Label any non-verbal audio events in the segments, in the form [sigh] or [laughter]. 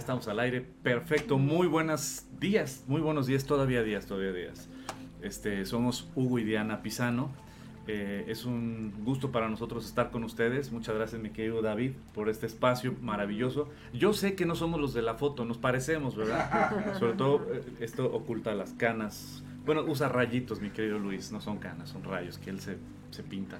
Estamos al aire. Perfecto, muy buenos días, muy buenos días, todavía días, todavía días. Este, somos Hugo y Diana Pisano. Eh, es un gusto para nosotros estar con ustedes. Muchas gracias, mi querido David, por este espacio maravilloso. Yo sé que no somos los de la foto, nos parecemos, ¿verdad? [laughs] Sobre todo, eh, esto oculta las canas. Bueno, usa rayitos, mi querido Luis, no son canas, son rayos que él se, se pinta.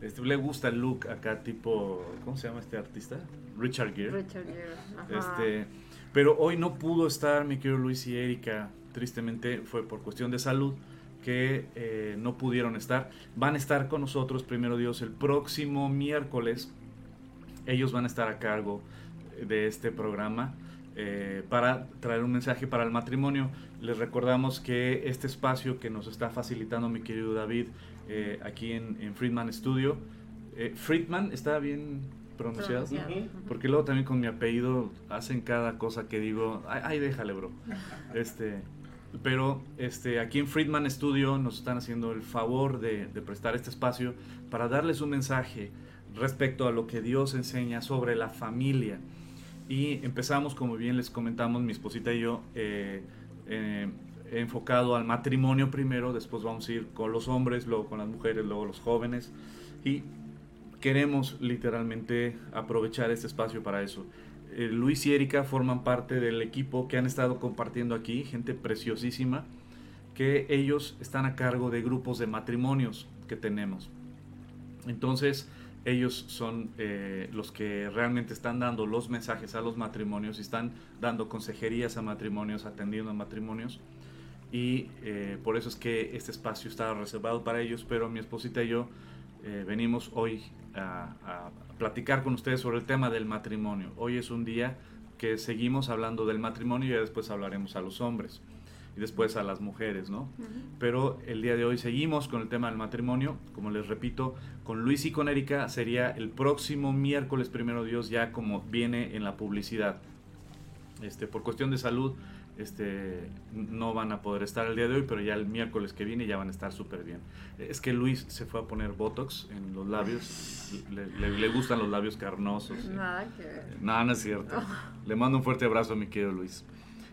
Este, le gusta el look acá tipo, ¿cómo se llama este artista? Richard Gere. Richard Gere. Este, pero hoy no pudo estar mi querido Luis y Erika, tristemente fue por cuestión de salud que eh, no pudieron estar. Van a estar con nosotros, primero Dios, el próximo miércoles. Ellos van a estar a cargo de este programa. Eh, para traer un mensaje para el matrimonio. Les recordamos que este espacio que nos está facilitando mi querido David eh, aquí en, Friedman Studio, Friedman está bien pronunciado. Porque luego también con mi apellido hacen cada cosa que digo, ay, déjale, bro. [laughs] Este, pero este, aquí en Friedman Studio nos están haciendo el favor de, prestar este espacio para darles un mensaje respecto a lo que Dios enseña sobre la familia. Y empezamos, como bien les comentamos, mi esposita y yo, eh, eh, enfocado al matrimonio primero, después vamos a ir con los hombres, luego con las mujeres, luego los jóvenes. Y queremos literalmente aprovechar este espacio para eso. Eh, Luis y Erika forman parte del equipo que han estado compartiendo aquí, gente preciosísima, que ellos están a cargo de grupos de matrimonios que tenemos. Entonces, ellos son eh, los que realmente están dando los mensajes a los matrimonios y están dando consejerías a matrimonios, atendiendo a matrimonios. Y eh, por eso es que este espacio está reservado para ellos, pero mi esposita y yo venimos hoy a, platicar con ustedes sobre el tema del matrimonio. Hoy es un día que seguimos hablando del matrimonio y ya después hablaremos a los hombres y después a las mujeres, ¿no? Pero el día de hoy seguimos con el tema del matrimonio. Como les repito, con Luis y con Erika sería el próximo miércoles, primero Dios, ya como viene en la publicidad. Este, por cuestión de salud, este, no van a poder estar el día de hoy, pero ya el miércoles que viene ya van a estar súper bien. Es que Luis se fue a poner Botox en los labios, le, gustan los labios carnosos. Nada que No, no es cierto. Le mando un fuerte abrazo a mi querido Luis.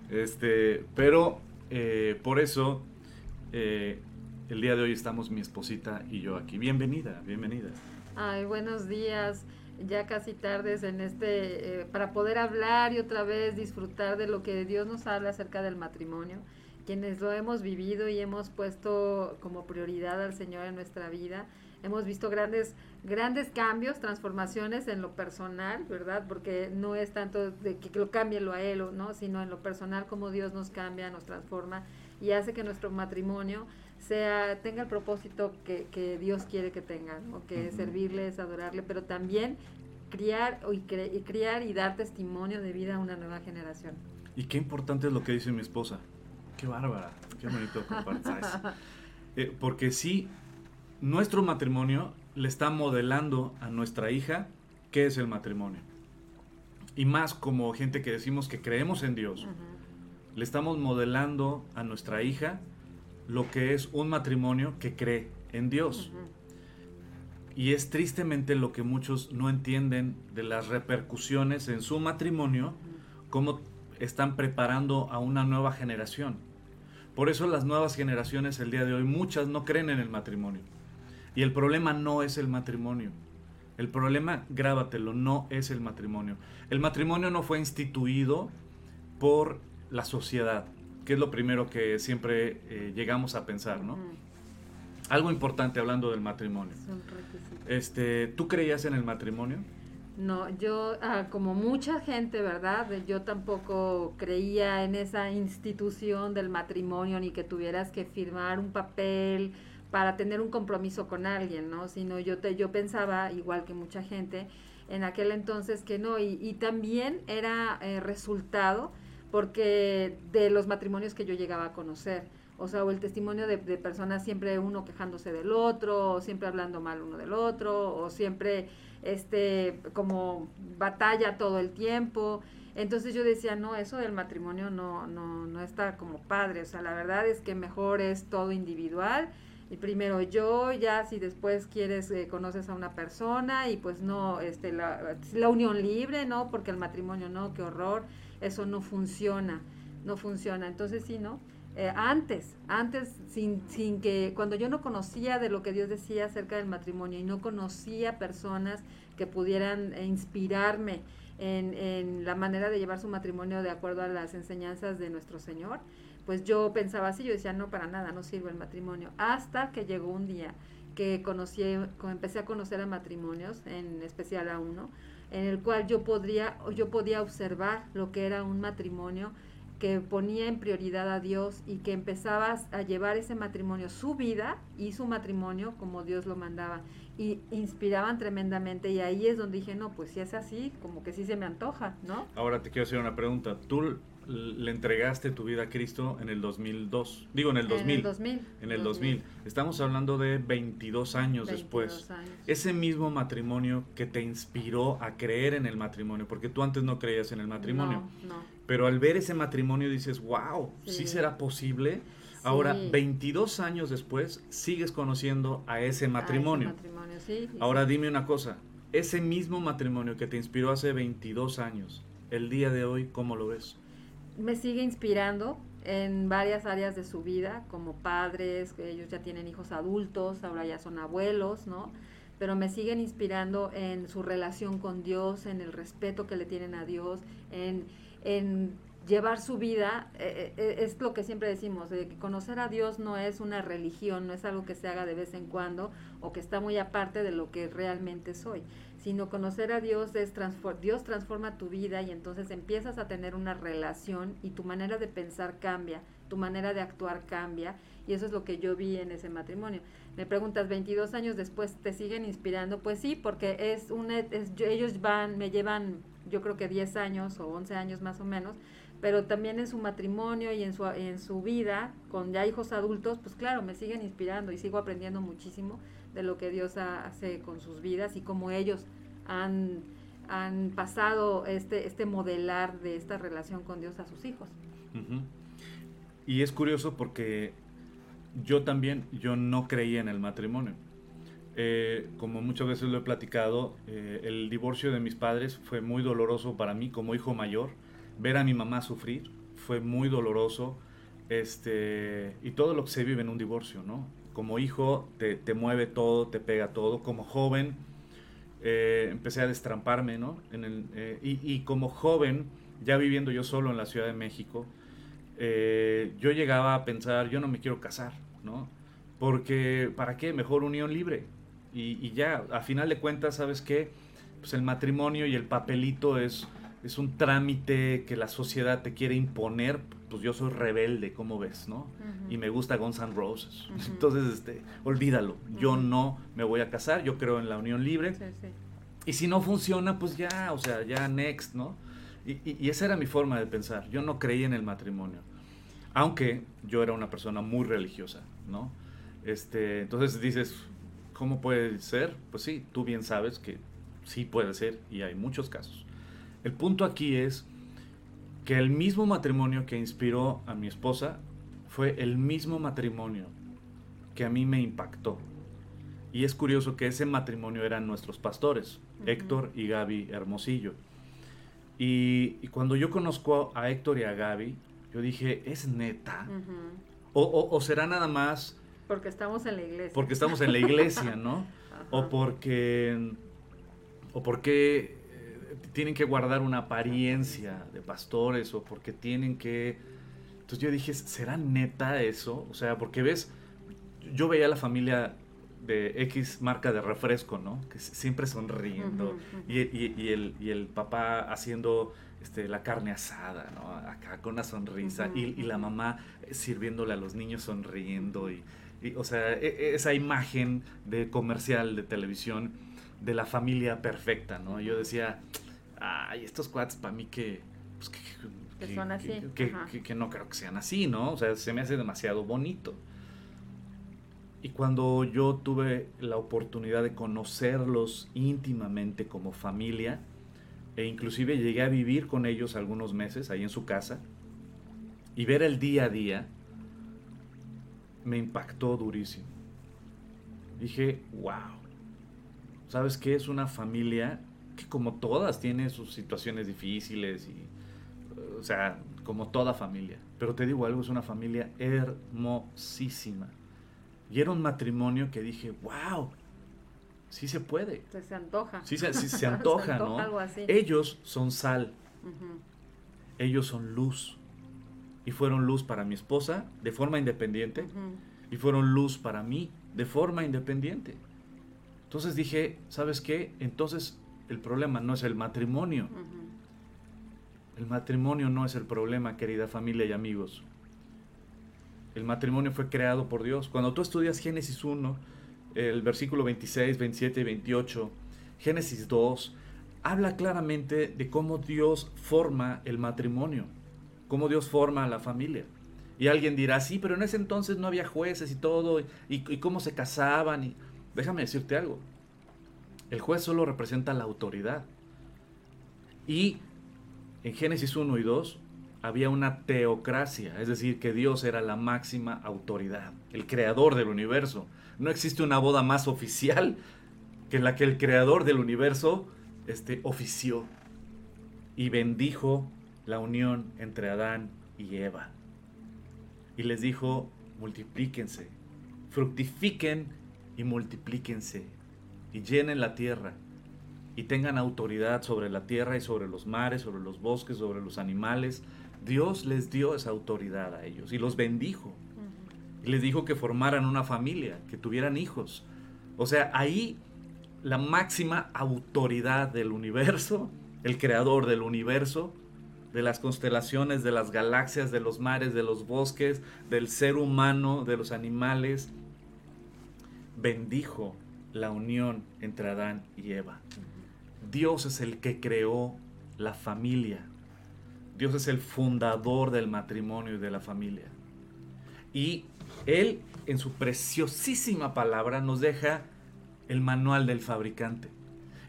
Este, pero eh, por eso eh, el día de hoy estamos mi esposita y yo aquí. Bienvenida, bienvenida. Ay, buenos días ya casi tardes en este, eh, para poder hablar y otra vez disfrutar de lo que Dios nos habla acerca del matrimonio, quienes lo hemos vivido y hemos puesto como prioridad al Señor en nuestra vida. Hemos visto grandes, grandes cambios, transformaciones en lo personal, ¿verdad? Porque no es tanto de que lo cambie lo a Él, ¿no? Sino en lo personal, como Dios nos cambia, nos transforma y hace que nuestro matrimonio sea, tenga el propósito que, que Dios quiere que tenga, ¿no? que es servirle, es adorarle, pero también criar y, criar y dar testimonio de vida a una nueva generación. Y qué importante es lo que dice mi esposa. Qué bárbara, qué bonito [laughs] compartir eh, porque sí, nuestro matrimonio le está modelando a nuestra hija qué es el matrimonio. Y más como gente que decimos que creemos en Dios, le estamos modelando a nuestra hija lo que es un matrimonio que cree en Dios. Y es tristemente lo que muchos no entienden de las repercusiones en su matrimonio, cómo están preparando a una nueva generación. Por eso las nuevas generaciones el día de hoy, muchas no creen en el matrimonio. Y el problema no es el matrimonio. El problema, grábatelo, no es el matrimonio. El matrimonio no fue instituido por la sociedad, que es lo primero que siempre eh, llegamos a pensar, ¿no? Algo importante hablando del matrimonio. Este, ¿Tú creías en el matrimonio? No, yo, ah, como mucha gente, ¿verdad? Yo tampoco creía en esa institución del matrimonio, ni que tuvieras que firmar un papel para tener un compromiso con alguien, ¿no? Sino yo, te, yo pensaba, igual que mucha gente, en aquel entonces que no, y, y también era eh, resultado porque de los matrimonios que yo llegaba a conocer, o sea, o el testimonio de, personas siempre uno quejándose del otro, o siempre hablando mal uno del otro, o siempre este como batalla todo el tiempo. Entonces yo decía, no, eso del matrimonio no, no, no está como padre, o sea, la verdad es que mejor es todo individual y primero yo, ya si después quieres, eh, conoces a una persona y pues no, este, la, la, unión libre, ¿no? Porque el matrimonio no, qué horror, eso no funciona, no funciona. Entonces sí, ¿no? Eh, antes, antes, sin, sin que, cuando yo no conocía de lo que Dios decía acerca del matrimonio y no conocía personas que pudieran inspirarme en, en la manera de llevar su matrimonio de acuerdo a las enseñanzas de nuestro Señor, pues yo pensaba así, yo decía, no, para nada, no sirve el matrimonio. Hasta que llegó un día que conocí, empecé a conocer a matrimonios, en especial a uno, en el cual yo, podría, yo podía observar lo que era un matrimonio que ponía en prioridad a Dios y que empezaba a llevar ese matrimonio, su vida y su matrimonio como Dios lo mandaba. Y inspiraban tremendamente y ahí es donde dije, no, pues si es así, como que sí se me antoja, ¿no? Ahora te quiero hacer una pregunta. ¿Tú le entregaste tu vida a Cristo en el 2002. Digo, en el 2000. En el 2000. En el 2000. Estamos hablando de 22 años 22 después. años. Ese mismo matrimonio que te inspiró a creer en el matrimonio, porque tú antes no creías en el matrimonio. No, no. Pero al ver ese matrimonio dices, wow, ¿sí, Sí. será posible? Ahora, Sí. 22 años después, sigues conociendo a ese matrimonio. Ah, ese matrimonio, sí, sí, Ahora dime una cosa, ese mismo matrimonio que te inspiró hace 22 años, el día de hoy, ¿cómo lo ves? Me sigue inspirando en varias áreas de su vida, como padres, que ellos ya tienen hijos adultos, ahora ya son abuelos, ¿no? Pero me siguen inspirando en su relación con Dios, en el respeto que le tienen a Dios, en, en llevar su vida, eh, eh, es lo que siempre decimos, de que conocer a Dios no es una religión, no es algo que se haga de vez en cuando o que está muy aparte de lo que realmente soy, sino conocer a Dios es transfor Dios transforma tu vida y entonces empiezas a tener una relación y tu manera de pensar cambia, tu manera de actuar cambia y eso es lo que yo vi en ese matrimonio. Me preguntas, 22 años después, ¿te siguen inspirando? Pues sí, porque es una, es, ellos van, me llevan yo creo que 10 años o 11 años más o menos, pero también en su matrimonio y en su, en su vida, con ya hijos adultos, pues claro, me siguen inspirando y sigo aprendiendo muchísimo de lo que Dios ha- hace con sus vidas y cómo ellos han, han pasado este, este modelar de esta relación con Dios a sus hijos. Y es curioso porque yo también, yo no creía en el matrimonio. Eh, como muchas veces lo he platicado, eh, el divorcio de mis padres fue muy doloroso para mí como hijo mayor. Ver a mi mamá sufrir fue muy doloroso. Este, y todo lo que se vive en un divorcio, ¿no? Como hijo te, te mueve todo, te pega todo. Como joven eh, empecé a destramparme, ¿no? En el, eh, y, y como joven, ya viviendo yo solo en la Ciudad de México, eh, yo llegaba a pensar, yo no me quiero casar, ¿no? Porque, ¿para qué? Mejor unión libre. Y, y ya, a final de cuentas, ¿sabes qué? Pues el matrimonio y el papelito es, es un trámite que la sociedad te quiere imponer. Pues yo soy rebelde, ¿cómo ves, no? Y me gusta Guns N' Roses. [laughs] Entonces, este, olvídalo. Yo no me voy a casar, yo creo en la unión libre. Sí, sí. Y si no funciona, pues ya, o sea, ya next, ¿no? Y, y- y esa era mi forma de pensar. Yo no creía en el matrimonio. Aunque yo era una persona muy religiosa, ¿no? Este, entonces dices, ¿cómo puede ser? Pues sí, tú bien sabes que sí puede ser y hay muchos casos. El punto aquí es que el mismo matrimonio que inspiró a mi esposa fue el mismo matrimonio que a mí me impactó. Y es curioso que ese matrimonio eran nuestros pastores. Héctor y Gaby Hermosillo. Y, y cuando yo conozco a Héctor y a Gaby, yo dije, ¿es neta? O, o- o será nada más Porque estamos en la iglesia. porque estamos en la iglesia, ¿no? [laughs] Ajá. O porque, o porque tienen que guardar una apariencia de pastores, o porque tienen que... Entonces yo dije, ¿será neta eso? O sea, porque ves, yo veía a la familia de X marca de refresco, ¿no? Que siempre sonriendo. Ujú, ujú. Y, y- y el, y el papá haciendo este, la carne asada, ¿no? Acá con una sonrisa. Ujú, y, y la mamá sirviéndole a los niños sonriendo. Y, o sea, e, e, esa imagen de comercial de televisión de la familia perfecta, ¿no? Yo decía, ay, estos cuates para mí que, pues, que, son así. Que, no creo que sean así, ¿no? O sea, se me hace demasiado bonito. Y cuando yo tuve la oportunidad de conocerlos íntimamente como familia, e inclusive llegué a vivir con ellos algunos meses ahí en su casa, y ver el día a día, me impactó durísimo. Dije, wow, ¿sabes qué? Es una familia que como todas tiene sus situaciones difíciles y, o sea, como toda familia. Pero te digo algo, es una familia hermosísima. Y era un matrimonio que dije, wow, sí se puede. Se, antoja. Sí, se, [laughs] se antoja, ¿no? Ellos son sal. Ellos son luz y fueron luz para mi esposa de forma independiente y fueron luz para mí de forma independiente. Entonces dije, ¿sabes qué? Entonces el problema no es el matrimonio. El matrimonio no es el problema, querida familia y amigos. El matrimonio fue creado por Dios. Cuando tú estudias Génesis 1, el versículo 26, 27 y 28, Génesis 2, habla claramente de cómo Dios forma el matrimonio cómo Dios forma a la familia. Y alguien dirá, sí, pero en ese entonces no había jueces y todo, y, cómo se casaban. Y... Déjame decirte algo. El juez solo representa la autoridad. Y en Génesis 1 y 2 había una teocracia, es decir, que Dios era la máxima autoridad, el creador del universo. No existe una boda más oficial que la que el creador del universo este, ofició y bendijo la unión entre Adán y Eva. Y les dijo, multiplíquense, fructifiquen y multiplíquense, y llenen la tierra, y tengan autoridad sobre la tierra y sobre los mares, sobre los bosques, sobre los animales. Dios les dio esa autoridad a ellos y los bendijo. Y les dijo que formaran una familia, que tuvieran hijos. O sea, ahí la máxima autoridad del universo, el creador del universo, de las constelaciones, de las galaxias, de los mares, de los bosques, del ser humano, de los animales, bendijo la unión entre Adán y Eva. Dios es el que creó la familia. Dios es el fundador del matrimonio y de la familia. Y Él, en su preciosísima palabra, nos deja el manual del fabricante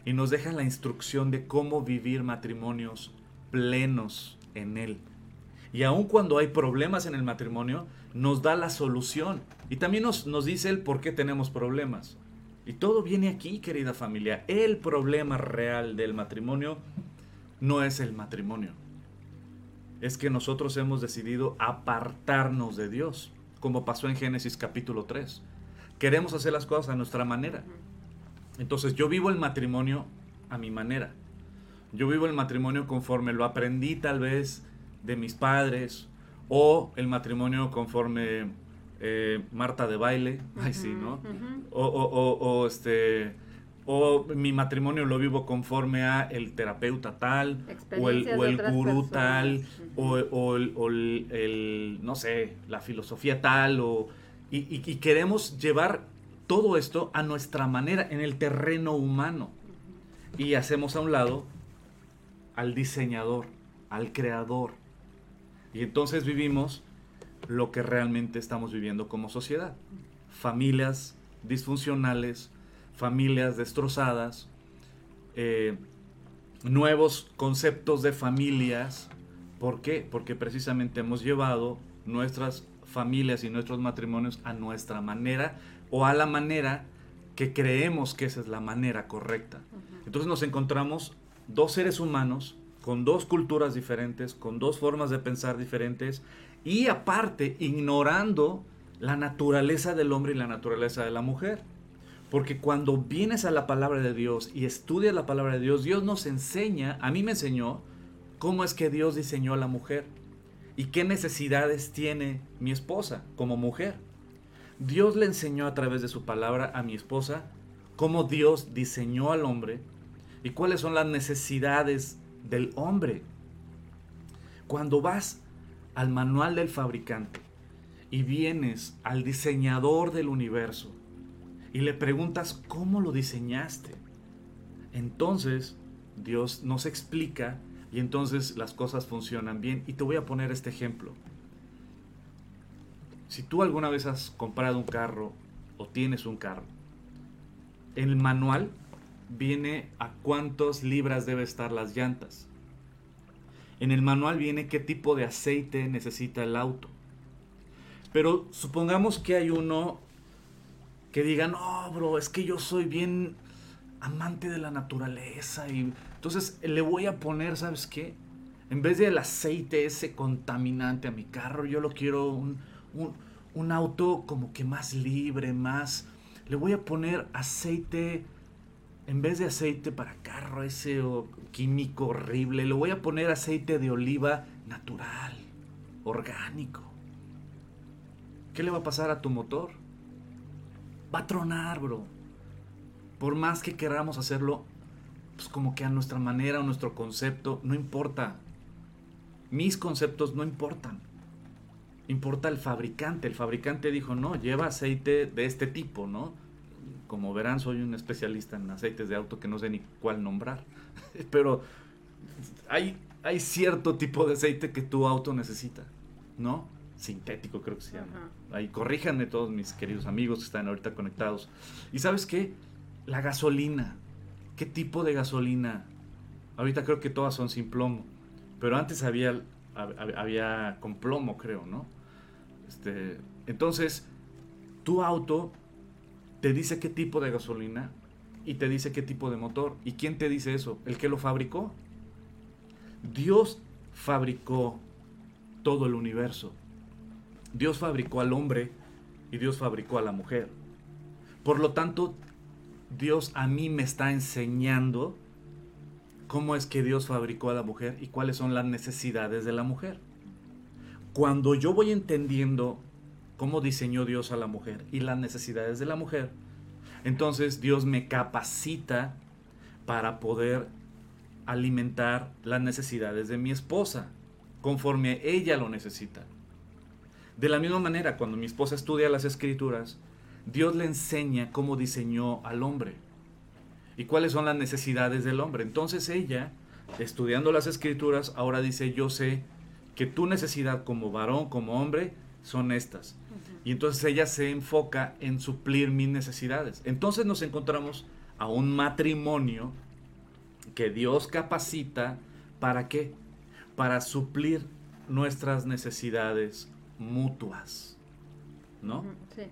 y nos deja la instrucción de cómo vivir matrimonios plenos en Él. Y aun cuando hay problemas en el matrimonio, nos da la solución. Y también nos, nos dice el por qué tenemos problemas. Y todo viene aquí, querida familia. El problema real del matrimonio no es el matrimonio. Es que nosotros hemos decidido apartarnos de Dios, como pasó en Génesis capítulo 3. Queremos hacer las cosas a nuestra manera. Entonces yo vivo el matrimonio a mi manera. Yo vivo el matrimonio conforme lo aprendí tal vez de mis padres o el matrimonio conforme eh, Marta de baile, ay sí, ¿no? o, o, o, este o mi matrimonio lo vivo conforme a el terapeuta tal o el, o el gurú tal o, o el, el, no sé la filosofía tal o y, y, queremos llevar todo esto a nuestra manera en el terreno humano y hacemos a un lado al diseñador, al creador. Y entonces vivimos lo que realmente estamos viviendo como sociedad. Familias disfuncionales, familias destrozadas, eh, nuevos conceptos de familias. ¿Por qué? Porque precisamente hemos llevado nuestras familias y nuestros matrimonios a nuestra manera o a la manera que creemos que esa es la manera correcta. Entonces nos encontramos dos seres humanos con dos culturas diferentes, con dos formas de pensar diferentes y aparte ignorando la naturaleza del hombre y la naturaleza de la mujer. Porque cuando vienes a la palabra de Dios y estudias la palabra de Dios, Dios nos enseña, a mí me enseñó, cómo es que Dios diseñó a la mujer y qué necesidades tiene mi esposa como mujer. Dios le enseñó a través de su palabra a mi esposa cómo Dios diseñó al hombre y cuáles son las necesidades del hombre. Cuando vas al manual del fabricante y vienes al diseñador del universo y le preguntas cómo lo diseñaste, entonces Dios nos explica y entonces las cosas funcionan bien. Y te voy a poner este ejemplo. Si tú alguna vez has comprado un carro o tienes un carro, el manual viene a cuántas libras debe estar las llantas. En el manual viene qué tipo de aceite necesita el auto. Pero supongamos que hay uno que diga, no, bro, es que yo soy bien amante de la naturaleza y entonces le voy a poner, ¿sabes qué? En vez del aceite ese contaminante a mi carro, yo lo quiero un, un, auto como que más libre, más... Le voy a poner aceite, en vez de aceite para carro ese químico horrible, le voy a poner aceite de oliva natural, orgánico. ¿Qué le va a pasar a tu motor? Va a tronar, bro. Por más que queramos hacerlo pues como que a nuestra manera, a nuestro concepto, no importa. Mis conceptos no importan. Importa el fabricante. El fabricante dijo, no, lleva aceite de este tipo, ¿no? Como verán, soy un especialista en aceites de auto que no sé ni cuál nombrar. [laughs] Pero hay, hay cierto tipo de aceite que tu auto necesita, ¿no? Sintético creo que se llama. Ahí corríjanme todos mis queridos amigos que están ahorita conectados. ¿Y sabes qué? La gasolina qué tipo de gasolina. Ahorita creo que todas son sin plomo, pero antes había, había con plomo, creo, ¿no? Este, entonces, tu auto te dice qué tipo de gasolina y te dice qué tipo de motor. ¿Y quién te dice eso? El que lo fabricó. Dios fabricó todo el universo. Dios fabricó al hombre y Dios fabricó a la mujer. Por lo tanto, Dios a mí me está enseñando cómo es que Dios fabricó a la mujer y cuáles son las necesidades de la mujer. Cuando yo voy entendiendo cómo diseñó Dios a la mujer y las necesidades de la mujer, entonces Dios me capacita para poder alimentar las necesidades de mi esposa conforme ella lo necesita. De la misma manera, cuando mi esposa estudia las escrituras, Dios le enseña cómo diseñó al hombre y cuáles son las necesidades del hombre. Entonces ella, estudiando las escrituras, ahora dice, yo sé que tu necesidad como varón, como hombre, son estas. Y entonces ella se enfoca en suplir mis necesidades. Entonces nos encontramos a un matrimonio que Dios capacita para qué? Para suplir nuestras necesidades mutuas. ¿No? Sí.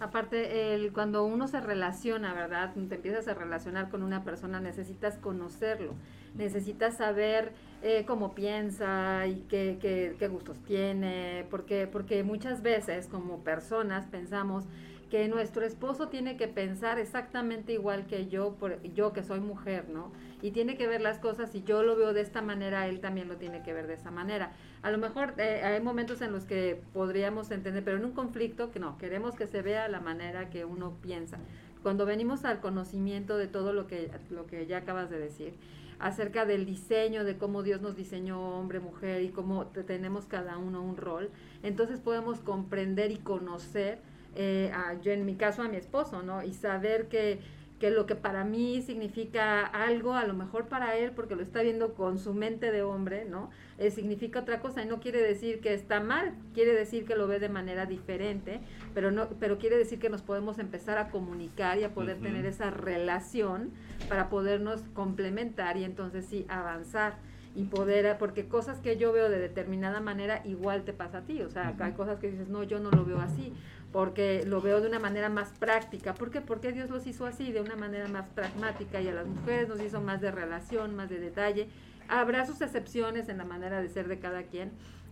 Aparte, el, cuando uno se relaciona, ¿verdad? Te empiezas a relacionar con una persona, necesitas conocerlo, necesitas saber eh, cómo piensa y qué, qué, qué, gustos tiene, porque, porque muchas veces como personas pensamos que nuestro esposo tiene que pensar exactamente igual que yo, por, yo que soy mujer, ¿no? Y tiene que ver las cosas, y yo lo veo de esta manera, él también lo tiene que ver de esa manera. A lo mejor eh, hay momentos en los que podríamos entender, pero en un conflicto que no, queremos que se vea la manera que uno piensa. Cuando venimos al conocimiento de todo lo que, lo que ya acabas de decir, acerca del diseño, de cómo Dios nos diseñó hombre, mujer y cómo tenemos cada uno un rol, entonces podemos comprender y conocer eh, yo en mi caso a mi esposo, ¿no? Y saber que, que lo que para mí significa algo, a lo mejor para él, porque lo está viendo con su mente de hombre, ¿no? Eh, significa otra cosa y no quiere decir que está mal, quiere decir que lo ve de manera diferente, pero, no, pero quiere decir que nos podemos empezar a comunicar y a poder tener esa relación para podernos complementar y entonces sí avanzar y poder, porque cosas que yo veo de determinada manera igual te pasa a ti, o sea, hay cosas que dices, no, yo no lo veo así, porque lo veo de una manera más práctica. ¿Por qué? Porque Dios los hizo así, de una manera más pragmática y a las mujeres nos hizo más de relación, más de detalle. Habrá sus excepciones en la manera de ser de cada quien,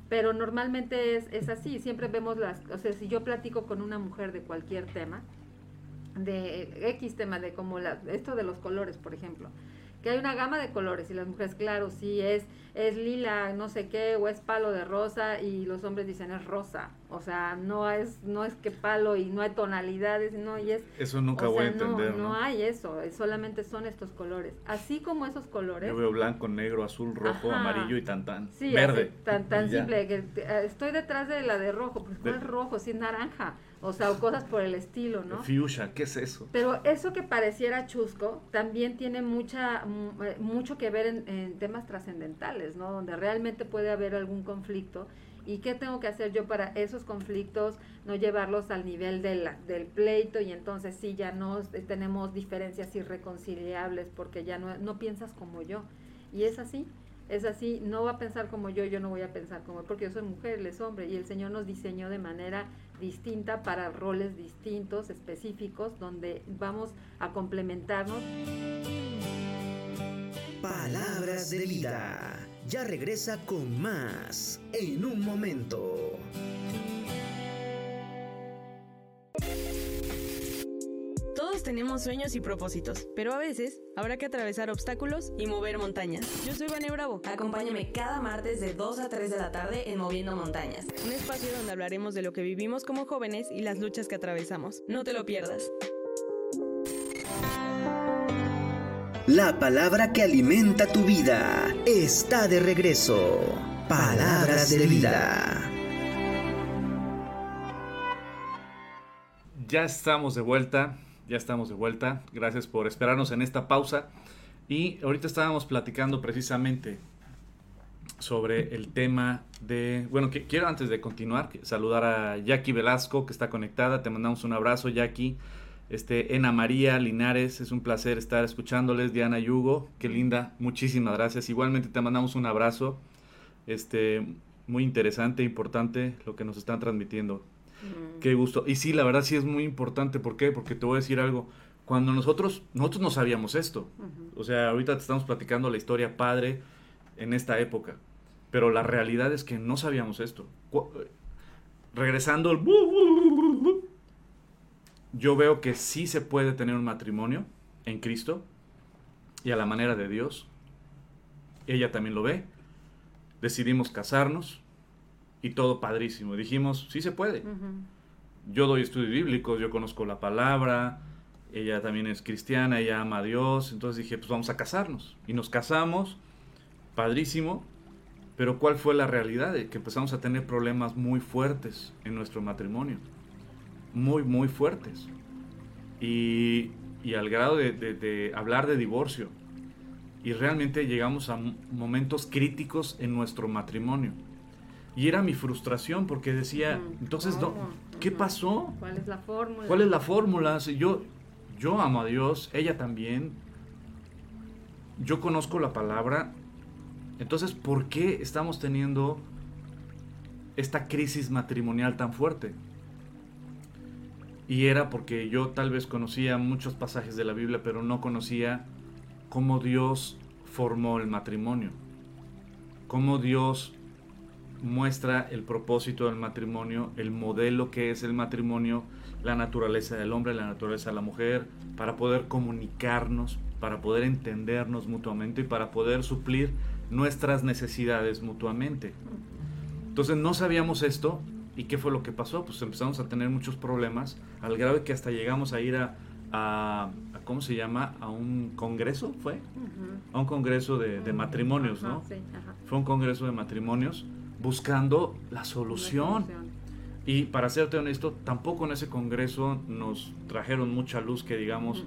pero normalmente es, es así. Siempre vemos las, o sea, si yo platico con una mujer de cualquier tema, de X tema, de como la, esto de los colores, por ejemplo, que hay una gama de colores y las mujeres, claro, sí es es lila, no sé qué, o es palo de rosa y los hombres dicen es rosa. O sea, no es no es que palo y no hay tonalidades, no, y es Eso nunca voy a entender, no, no, hay eso, solamente son estos colores. Así como esos colores. Yo veo blanco, negro, azul, rojo, amarillo y tan tan. Sí, verde. tan tan simple que eh, estoy detrás de la de rojo, pues ¿cuál es rojo? Es naranja. O sea, o cosas por el estilo, ¿no? Fuchsia, ¿qué es eso? Pero eso que pareciera chusco también tiene mucha eh, mucho que ver en, temas trascendentales, ¿no? Donde realmente puede haber algún conflicto. ¿Y qué tengo que hacer yo para esos conflictos no llevarlos al nivel del, del pleito y entonces sí ya no tenemos diferencias irreconciliables porque ya no, no piensas como yo? Y es así es así, no va a pensar como yo, yo no voy a pensar como él, porque yo soy mujer, él es hombre, y el Señor nos diseñó de manera distinta para roles distintos, específicos, donde vamos a complementarnos. Palabras de vida. Ya regresa con más en un momento. tenemos sueños y propósitos, pero a veces habrá que atravesar obstáculos y mover montañas. Yo soy Vane Bravo. Acompáñame cada martes de 2 a 3 de la tarde en Moviendo Montañas. Un espacio donde hablaremos de lo que vivimos como jóvenes y las luchas que atravesamos. No te lo pierdas. La palabra que alimenta tu vida está de regreso. Palabras de vida. Ya estamos de vuelta ya estamos de vuelta. Gracias por esperarnos en esta pausa. Y ahorita estábamos platicando precisamente sobre el tema de... Bueno, que, quiero antes de continuar saludar a Jackie Velasco que está conectada. Te mandamos un abrazo, Jackie. Este, Ena María Linares, es un placer estar escuchándoles. Diana Yugo, qué linda, muchísimas gracias. Igualmente te mandamos un abrazo. Este, muy interesante, importante lo que nos están transmitiendo. Qué gusto. Y sí, la verdad sí es muy importante. ¿Por qué? Porque te voy a decir algo. Cuando nosotros, nosotros no sabíamos esto. O sea, ahorita te estamos platicando la historia padre en esta época. Pero la realidad es que no sabíamos esto. regresando Yo veo que sí se puede tener un matrimonio en Cristo y a la manera de Dios. Ella también lo ve. Decidimos casarnos y todo padrísimo. Dijimos, sí se puede. Yo doy estudios bíblicos, yo conozco la palabra, ella también es cristiana, ella ama a Dios, entonces dije, pues vamos a casarnos. Y nos casamos, padrísimo, pero ¿cuál fue la realidad? De que empezamos a tener problemas muy fuertes en nuestro matrimonio. Muy, muy fuertes. Y, y al grado de, de hablar de divorcio. Y realmente llegamos a momentos críticos en nuestro matrimonio y era mi frustración porque decía, entonces, ¿qué pasó? ¿Cuál es la fórmula? ¿Cuál es la fórmula? yo, yo amo a Dios, ella también. Yo conozco la palabra. Entonces, ¿por qué estamos teniendo esta crisis matrimonial tan fuerte? Y era porque yo tal vez conocía muchos pasajes de la Biblia, pero no conocía cómo Dios formó el matrimonio. Cómo Dios muestra el propósito del matrimonio, el modelo que es el matrimonio, la naturaleza del hombre, la naturaleza de la mujer, para poder comunicarnos, para poder entendernos mutuamente y para poder suplir nuestras necesidades mutuamente. Entonces no sabíamos esto y ¿qué fue lo que pasó? Pues empezamos a tener muchos problemas al grado que hasta llegamos a ir a, ¿cómo se llama? A un congreso, ¿fue? A un congreso de, matrimonios, ¿no? Fue un congreso de matrimonios buscando la solución. Y para serte honesto, tampoco en ese congreso nos trajeron mucha luz que digamos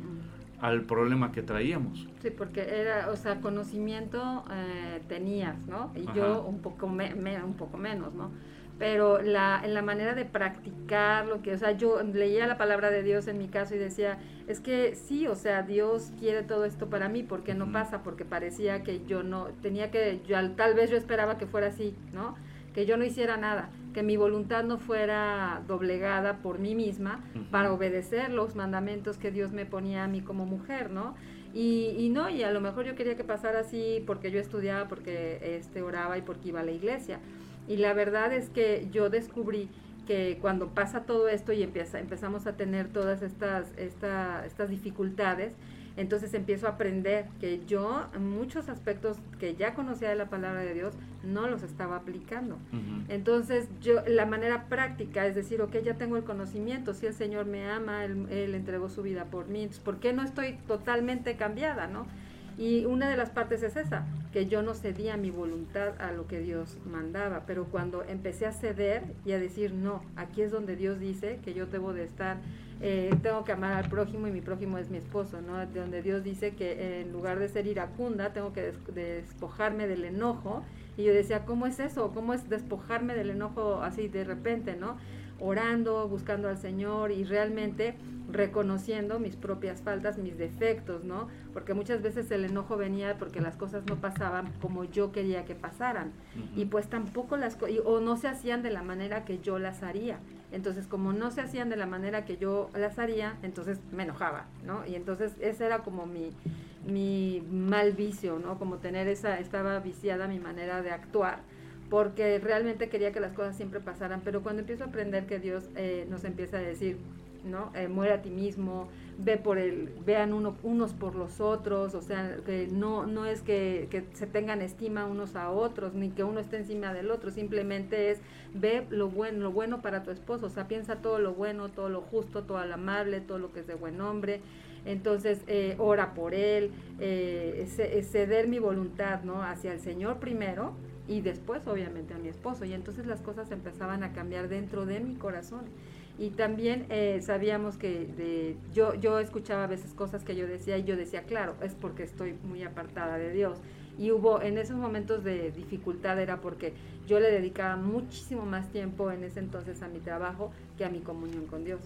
al problema que traíamos. Sí, porque era, o sea, conocimiento eh, tenías, ¿no? Y yo un poco, un poco menos, ¿no? Pero la, en la manera de practicar lo que, o sea, yo leía la palabra de Dios en mi caso y decía, es que sí, o sea, Dios quiere todo esto para mí, ¿por qué no pasa? Porque parecía que yo no, tenía que, yo, tal vez yo esperaba que fuera así, ¿no? Que yo no hiciera nada, que mi voluntad no fuera doblegada por mí misma para obedecer los mandamientos que Dios me ponía a mí como mujer, ¿no? Y, y, no, y a lo mejor yo quería que pasara así porque yo estudiaba, porque este, oraba y porque iba a la iglesia. Y la verdad es que yo descubrí que cuando pasa todo esto y empieza, empezamos a tener todas estas, estas dificultades, Entonces empiezo a aprender que yo muchos aspectos que ya conocía de la palabra de Dios no los estaba aplicando. Entonces yo la manera práctica es decir, ok, ya tengo el conocimiento, si el Señor me ama, Él, él entregó su vida por mí, entonces, ¿por qué no estoy totalmente cambiada, no? Y una de las partes es esa, que yo no cedía mi voluntad a lo que Dios mandaba, pero cuando empecé a ceder y a decir, no, aquí es donde Dios dice que yo debo de estar, eh, tengo que amar al prójimo y mi prójimo es mi esposo, ¿no? De donde Dios dice que en lugar de ser iracunda, tengo que despojarme del enojo. Y yo decía, ¿cómo es eso? ¿Cómo es despojarme del enojo así de repente, ¿no? Orando, buscando al Señor y realmente reconociendo mis propias faltas, mis defectos, ¿no? Porque muchas veces el enojo venía porque las cosas no pasaban como yo quería que pasaran. Y pues tampoco las cosas, o no se hacían de la manera que yo las haría. Entonces, como no se hacían de la manera que yo las haría, entonces me enojaba, ¿no? Y entonces ese era como mi, mi mal vicio, ¿no? Como tener esa, estaba viciada mi manera de actuar porque realmente quería que las cosas siempre pasaran, pero cuando empiezo a aprender que Dios eh, nos empieza a decir, ¿no? Eh, muere a ti mismo, ve por el, vean uno, unos por los otros, o sea, que no, no es que, que, se tengan estima unos a otros, ni que uno esté encima del otro, simplemente es ve lo bueno, lo bueno para tu esposo, o sea, piensa todo lo bueno, todo lo justo, todo lo amable, todo lo que es de buen hombre, entonces eh, ora por él, eh, ceder mi voluntad, ¿no? Hacia el Señor primero, y después obviamente a mi esposo. Y entonces las cosas empezaban a cambiar dentro de mi corazón y también eh, sabíamos que de, yo, yo escuchaba a veces cosas que yo decía y yo decía, claro, es porque estoy muy apartada de Dios. Y hubo en esos momentos de dificultad era porque yo le dedicaba muchísimo más tiempo en ese entonces a mi trabajo que a mi comunión con Dios.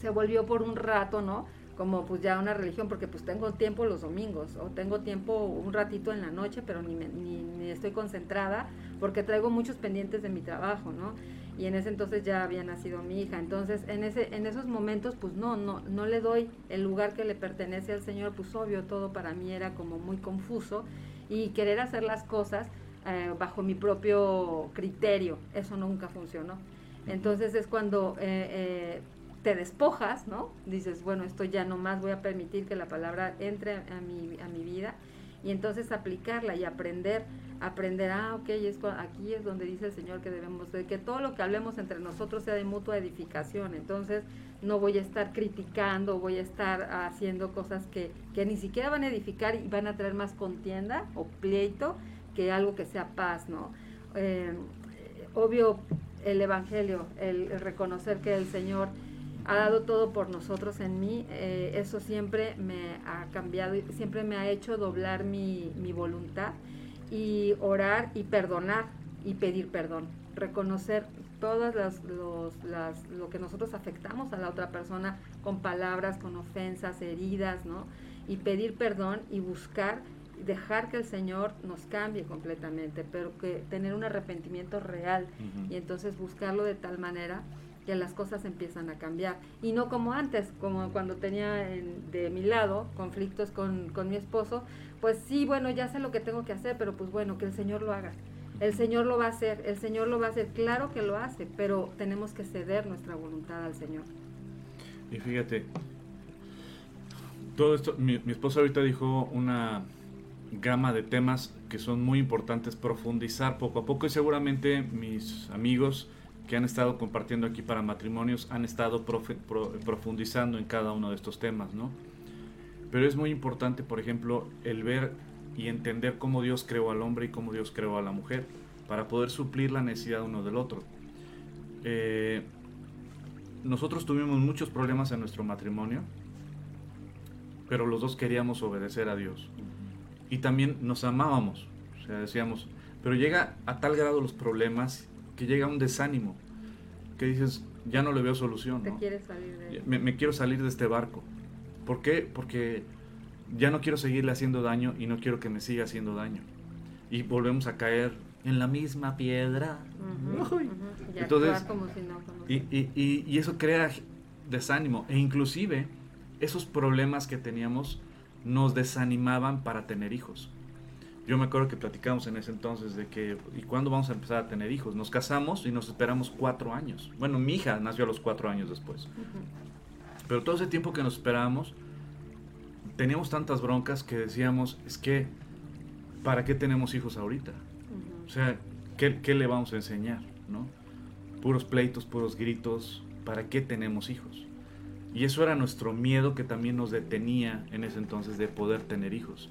Se volvió por un rato, ¿no? Como pues ya una religión, porque pues tengo tiempo los domingos, o tengo tiempo un ratito en la noche, pero ni, ni, ni, estoy concentrada, porque traigo muchos pendientes de mi trabajo, ¿no? y en ese entonces ya había nacido mi hija. Entonces, en ese en esos momentos pues no no no le doy el lugar que le pertenece al Señor, pues obvio todo para mí era como muy confuso y querer hacer las cosas eh, bajo mi propio criterio, eso nunca funcionó. Entonces es cuando eh, eh, te despojas, ¿no? Dices, bueno, esto ya no más voy a permitir que la palabra entre a mi, a mi vida y entonces aplicarla y aprender aprender, ah, ok, es, aquí es donde dice el Señor que debemos, de que todo lo que hablemos entre nosotros sea de mutua edificación, entonces no voy a estar criticando, voy a estar haciendo cosas que, que ni siquiera van a edificar y van a traer más contienda o pleito que algo que sea paz, ¿no? Eh, obvio, el Evangelio, el, reconocer que el Señor ha dado todo por nosotros en mí, eh, eso siempre me ha cambiado y siempre me ha hecho doblar mi, mi voluntad y orar y perdonar y pedir perdón. Reconocer todas las, las, lo que nosotros afectamos a la otra persona con palabras, con ofensas, heridas, ¿no? Y pedir perdón y buscar, dejar que el Señor nos cambie completamente, pero que tener un arrepentimiento real y entonces buscarlo de tal manera que las cosas empiezan a cambiar. Y no como antes, como cuando tenía de mi lado conflictos con, con mi esposo, pues sí, bueno, ya sé lo que tengo que hacer, pero pues bueno, que el Señor lo haga. El Señor lo va a hacer, el Señor lo va a hacer, claro que lo hace, pero tenemos que ceder nuestra voluntad al Señor. Y fíjate, todo esto, mi, mi ahorita dijo una gama de temas que son muy importantes profundizar poco a poco y seguramente mis amigos que han estado compartiendo aquí para matrimonios han estado profundizando en cada uno de estos temas, ¿no? Pero es muy importante, por ejemplo, el ver y entender cómo Dios creó al hombre y cómo Dios creó a la mujer, para poder suplir la necesidad uno del otro. Eh, nosotros tuvimos muchos problemas en nuestro matrimonio, pero los dos queríamos obedecer a Dios. Y también nos amábamos, o sea, decíamos, pero llega a tal grado los problemas que llega un desánimo, que dices, ya no le veo solución. ¿no? salir de me, me, quiero salir de este barco. ¿Por qué? Porque ya no quiero seguirle haciendo daño y no quiero que me siga haciendo daño. Y volvemos a caer en la misma piedra. Entonces, y, y, y, eso crea desánimo. E inclusive esos problemas que teníamos nos desanimaban para tener hijos. Yo me acuerdo que platicamos en ese entonces de que, ¿y cuándo vamos a empezar a tener hijos? Nos casamos y nos esperamos cuatro años. Bueno, mi hija nació a los cuatro años después. Pero todo ese tiempo que nos esperábamos, teníamos tantas broncas que decíamos, es que, ¿para qué tenemos hijos ahorita? O sea, ¿qué, qué le vamos a enseñar? ¿no? Puros pleitos, puros gritos, ¿para qué tenemos hijos? Y eso era nuestro miedo que también nos detenía en ese entonces de poder tener hijos.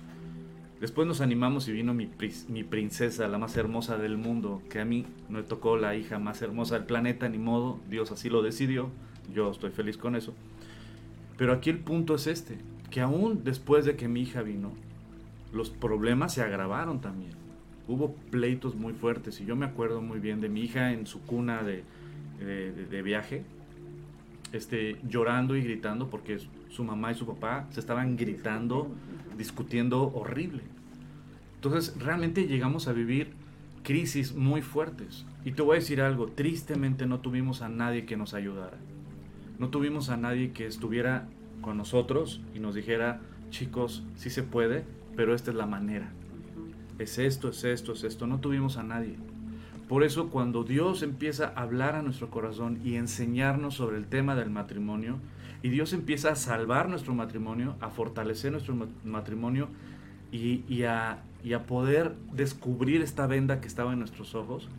Después nos animamos y vino mi, princesa, la más hermosa del mundo, que a mí me tocó la hija más hermosa del planeta, ni modo, Dios así lo decidió, yo estoy feliz con eso. Pero aquí el punto es este, que aún después de que mi hija vino, los problemas se agravaron también. Hubo pleitos muy fuertes y yo me acuerdo muy bien de mi hija en su cuna de viaje, este, llorando y gritando porque su mamá y su papá se estaban gritando, discutiendo horrible. Entonces realmente llegamos a vivir crisis muy fuertes. Y te voy a decir algo, tristemente no tuvimos a nadie que nos ayudara. No tuvimos a nadie que estuviera con nosotros y nos dijera, chicos, sí se puede, pero esta es la manera. Es esto, es esto, es esto. No tuvimos a nadie. Por eso cuando Dios empieza a hablar a nuestro corazón y enseñarnos sobre el tema del matrimonio, y Dios empieza a salvar nuestro matrimonio, a fortalecer nuestro matrimonio y, a, poder descubrir esta venda que estaba en nuestros ojos,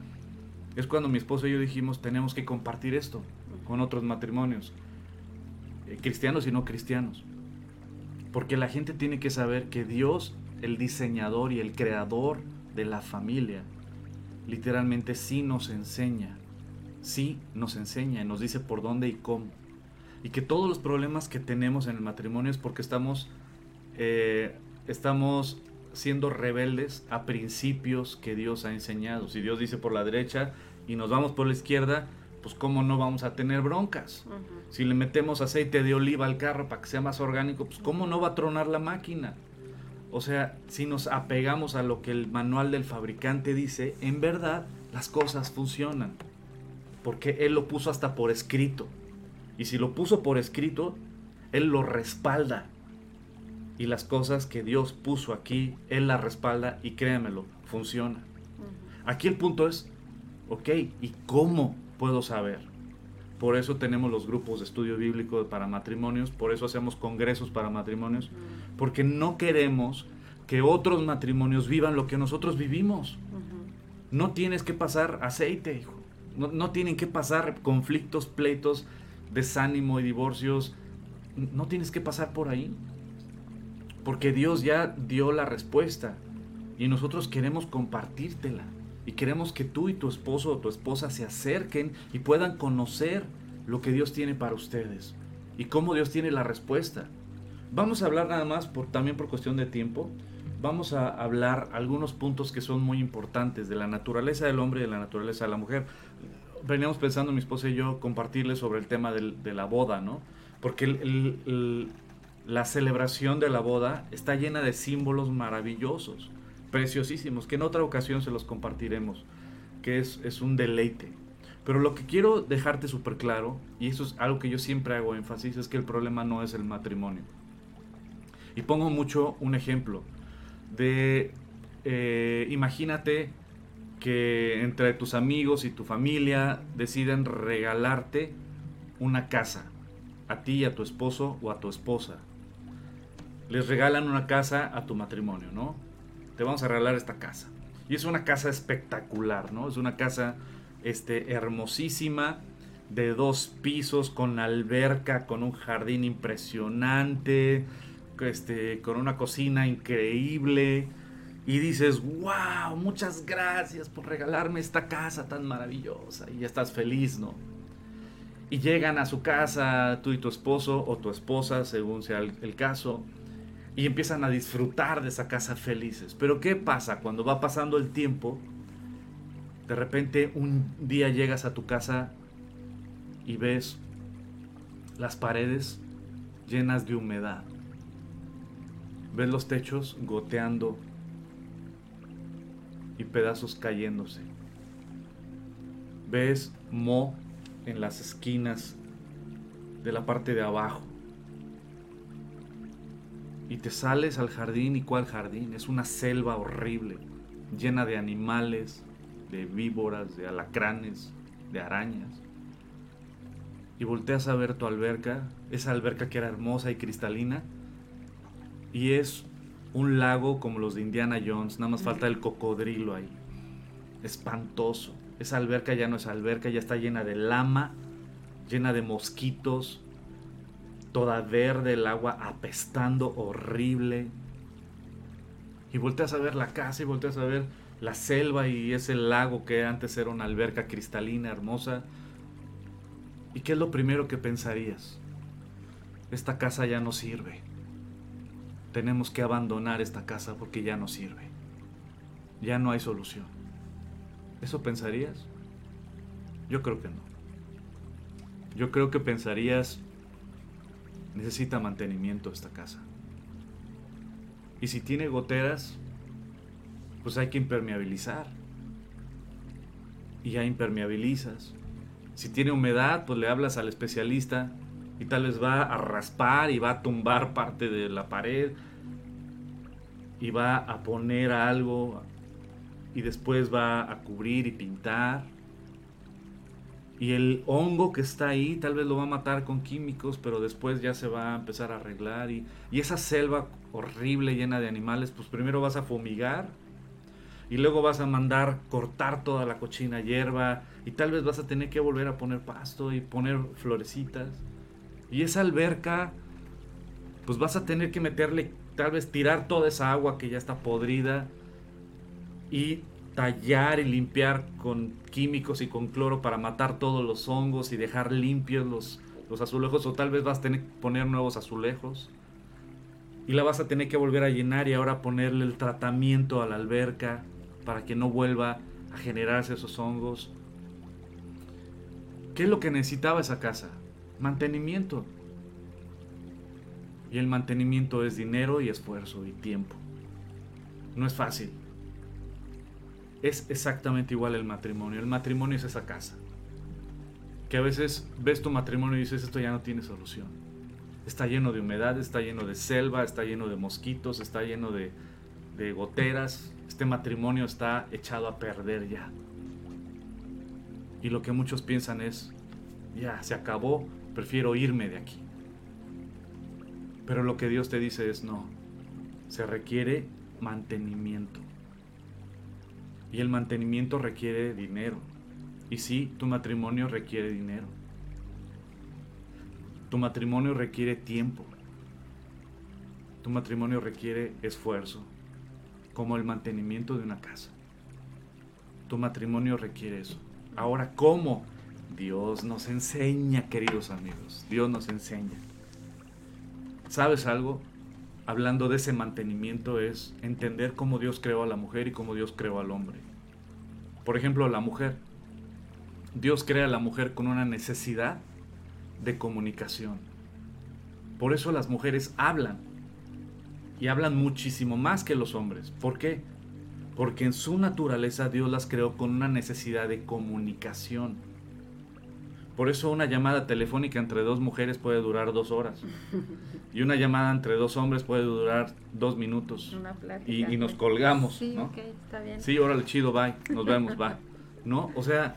es cuando mi esposo y yo dijimos, tenemos que compartir esto con otros matrimonios, eh, cristianos y no cristianos. Porque la gente tiene que saber que Dios, el diseñador y el creador de la familia, literalmente sí nos enseña, sí nos enseña y nos dice por dónde y cómo. Y que todos los problemas que tenemos en el matrimonio es porque estamos, eh, estamos siendo rebeldes a principios que Dios ha enseñado. Si Dios dice por la derecha y nos vamos por la izquierda, pues cómo no vamos a tener broncas. Si le metemos aceite de oliva al carro para que sea más orgánico, pues cómo no va a tronar la máquina. O sea, si nos apegamos a lo que el manual del fabricante dice, en verdad las cosas funcionan. Porque Él lo puso hasta por escrito. Y si lo puso por escrito, Él lo respalda. Y las cosas que Dios puso aquí, Él las respalda y créanmelo, funciona. Aquí el punto es, ok, ¿y cómo puedo saber? Por eso tenemos los grupos de estudio bíblico para matrimonios, por eso hacemos congresos para matrimonios, porque no queremos que otros matrimonios vivan lo que nosotros vivimos. No tienes que pasar aceite, hijo. No, no, tienen que pasar conflictos, pleitos, desánimo y divorcios. No tienes que pasar por ahí. Porque Dios ya dio la respuesta. Y nosotros queremos compartírtela. Y queremos que tú y tu esposo o tu esposa se acerquen y puedan conocer lo que Dios tiene para ustedes. Y cómo Dios tiene la respuesta. Vamos a hablar nada más, por, también por cuestión de tiempo, vamos a hablar algunos puntos que son muy importantes de la naturaleza del hombre y de la naturaleza de la mujer. Veníamos pensando mi esposa y yo compartirles sobre el tema de la boda, ¿no? Porque la celebración de la boda está llena de símbolos maravillosos, preciosísimos, que en otra ocasión se los compartiremos, que es, es un deleite. Pero lo que quiero dejarte súper claro, y eso es algo que yo siempre hago énfasis, es que el problema no es el matrimonio. Y pongo mucho un ejemplo de, eh, imagínate que entre tus amigos y tu familia deciden regalarte una casa, a ti y a tu esposo o a tu esposa. Les regalan una casa a tu matrimonio, ¿no? Te vamos a regalar esta casa. Y es una casa espectacular, ¿no? Es una casa este, hermosísima, de dos pisos, con alberca, con un jardín impresionante, este, con una cocina increíble y dices, wow, muchas gracias por regalarme esta casa tan maravillosa y ya estás feliz, ¿no? Y llegan a su casa tú y tu esposo o tu esposa, según sea el, caso, y empiezan a disfrutar de esa casa felices. Pero ¿qué pasa cuando va pasando el tiempo? De repente un día llegas a tu casa y ves las paredes llenas de humedad Ves los techos goteando y pedazos cayéndose. Ves mo en las esquinas de la parte de abajo. Y te sales al jardín y cuál jardín? Es una selva horrible, llena de animales, de víboras, de alacranes, de arañas. Y volteas a ver tu alberca, esa alberca que era hermosa y cristalina, y es un lago como los de Indiana Jones, nada más falta el cocodrilo ahí. Espantoso. Esa alberca ya no es alberca, ya está llena de lama, llena de mosquitos, toda verde el agua apestando horrible. Y volteas a ver la casa y volteas a ver la selva y ese lago que antes era una alberca cristalina, hermosa. ¿Y qué es lo primero que pensarías? Esta casa ya no sirve. Tenemos que abandonar esta casa porque ya no sirve. Ya no hay solución. ¿Eso pensarías? Yo creo que no. Yo creo que pensarías, necesita mantenimiento esta casa. Y si tiene goteras, pues hay que impermeabilizar. Y ya impermeabilizas. Si tiene humedad, pues le hablas al especialista y tal vez va a raspar y va a tumbar parte de la pared y va a poner algo y después va a cubrir y pintar. Y el hongo que está ahí tal vez lo va a matar con químicos, pero después ya se va a empezar a arreglar. Y, y esa selva horrible llena de animales, pues primero vas a fumigar y luego vas a mandar cortar toda la cochina hierba y tal vez vas a tener que volver a poner pasto y poner florecitas. Y esa alberca, pues vas a tener que meterle, tal vez tirar toda esa agua que ya está podrida y tallar y limpiar con químicos y con cloro para matar todos los hongos y dejar limpios los, los azulejos o tal vez vas a tener que poner nuevos azulejos y la vas a tener que volver a llenar y ahora ponerle el tratamiento a la alberca para que no vuelva a generarse esos hongos. ¿Qué es lo que necesitaba esa casa? Mantenimiento. Y el mantenimiento es dinero y esfuerzo y tiempo. No es fácil. Es exactamente igual el matrimonio. El matrimonio es esa casa. Que a veces ves tu matrimonio y dices, esto ya no tiene solución. Está lleno de humedad, está lleno de selva, está lleno de mosquitos, está lleno de, de goteras. Este matrimonio está echado a perder ya. Y lo que muchos piensan es, ya, se acabó, prefiero irme de aquí. Pero lo que Dios te dice es no, se requiere mantenimiento. Y el mantenimiento requiere dinero. Y sí, tu matrimonio requiere dinero. Tu matrimonio requiere tiempo. Tu matrimonio requiere esfuerzo, como el mantenimiento de una casa. Tu matrimonio requiere eso. Ahora, ¿cómo? Dios nos enseña, queridos amigos. Dios nos enseña. ¿Sabes algo? Hablando de ese mantenimiento es entender cómo Dios creó a la mujer y cómo Dios creó al hombre. Por ejemplo, la mujer. Dios crea a la mujer con una necesidad de comunicación. Por eso las mujeres hablan. Y hablan muchísimo más que los hombres. ¿Por qué? Porque en su naturaleza Dios las creó con una necesidad de comunicación. Por eso una llamada telefónica entre dos mujeres puede durar dos horas. [laughs] Y una llamada entre dos hombres puede durar dos minutos. Una plática. Y, y nos colgamos. Sí, ¿no? ok, está bien. Sí, órale, chido, bye. Nos vemos, bye. ¿No? O sea,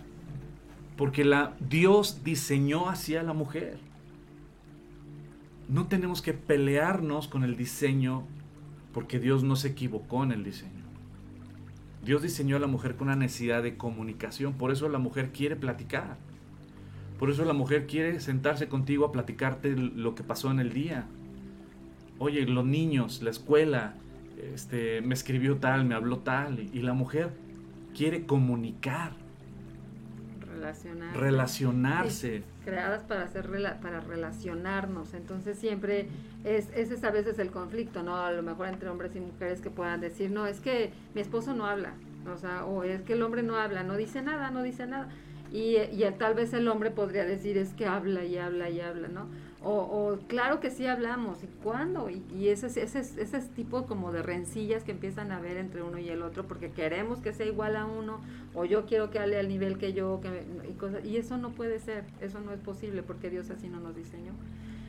porque la, Dios diseñó así a la mujer. No tenemos que pelearnos con el diseño porque Dios no se equivocó en el diseño. Dios diseñó a la mujer con una necesidad de comunicación, por eso la mujer quiere platicar. Por eso la mujer quiere sentarse contigo a platicarte lo que pasó en el día. Oye, los niños, la escuela, este, me escribió tal, me habló tal, y, y la mujer quiere comunicar, Relacionar. relacionarse. creadas para hacer rela- para relacionarnos entonces siempre es ese es a veces el conflicto no a lo mejor entre hombres y mujeres que puedan decir no es que mi esposo no habla o sea o es que el hombre no habla no dice nada no dice nada y, y tal vez el hombre podría decir es que habla y habla y habla no o, claro que sí hablamos y cuándo y, ese es- ese es- ese es tipo como de rencillas que empiezan a haber entre uno y el otro porque queremos que sea igual a uno o yo quiero que hable al nivel que yo que y y eso no puede ser eso no es posible porque Dios así no nos diseñó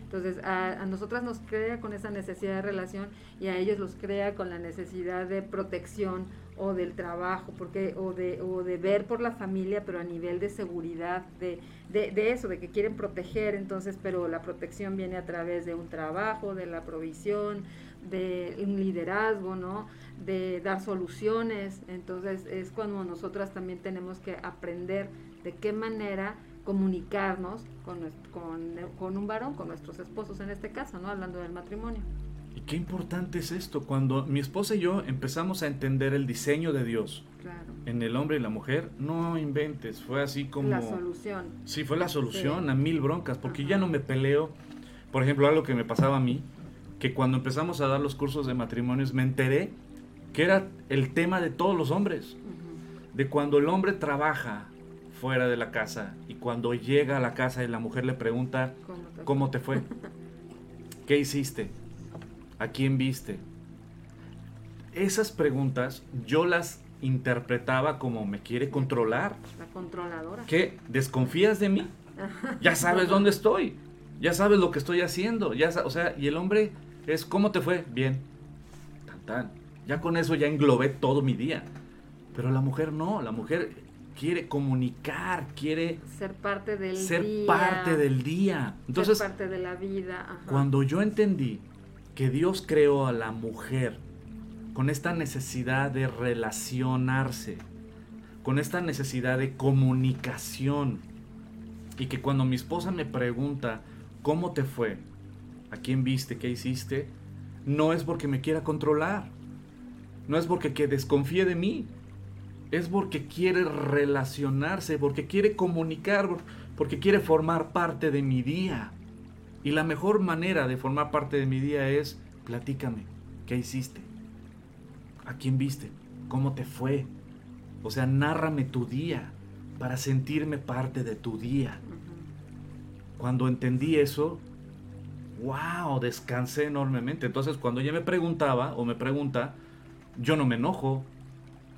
entonces a, a nosotras nos crea con esa necesidad de relación y a ellos los crea con la necesidad de protección o del trabajo porque o de o de ver por la familia pero a nivel de seguridad de, de, de eso de que quieren proteger entonces pero la protección viene a través de un trabajo de la provisión de un liderazgo, ¿no? De dar soluciones. Entonces es cuando nosotras también tenemos que aprender de qué manera comunicarnos con, con, un varón, con nuestros esposos en este caso, ¿no? Hablando del matrimonio. Y qué importante es esto, cuando mi esposa y yo empezamos a entender el diseño de Dios en el hombre y la mujer, no inventes, fue así como... La solución. Sí, fue la solución a mil broncas, porque ya no me peleo. Por ejemplo, algo que me pasaba a mí, que cuando empezamos a dar los cursos de matrimonios me enteré que era el tema de todos los hombres, de cuando el hombre trabaja fuera de la casa y cuando llega a la casa y la mujer le pregunta, ¿cómo te fue? [laughs] ¿Qué hiciste? ¿A quién viste? Esas preguntas yo las interpretaba como me quiere controlar. La controladora. ¿Qué? ¿Desconfías de mí? [laughs] Ya sabes dónde estoy. Ya sabes lo que estoy haciendo. Ya, o sea, y el hombre es, ¿cómo te fue? Bien. Tan, tan. Ya con eso ya englobé todo mi día. Pero la mujer no, la mujer quiere comunicar, quiere ser parte del ser día. parte del día. Entonces, ser parte de la vida. Cuando yo entendí que Dios creó a la mujer con esta necesidad de relacionarse, con esta necesidad de comunicación, y que cuando mi esposa me pregunta, ¿cómo te fue? ¿A quién viste? ¿Qué hiciste? No es porque me quiera controlar, no es porque que desconfíe de mí, es porque quiere relacionarse, porque quiere comunicar, porque quiere formar parte de mi día. Y la mejor manera de formar parte de mi día es, platícame, ¿qué hiciste? ¿A quién viste? ¿Cómo te fue? O sea, nárrame tu día para sentirme parte de tu día. Cuando entendí eso, wow, descansé enormemente. Entonces, cuando ella me preguntaba o me pregunta, yo no me enojo,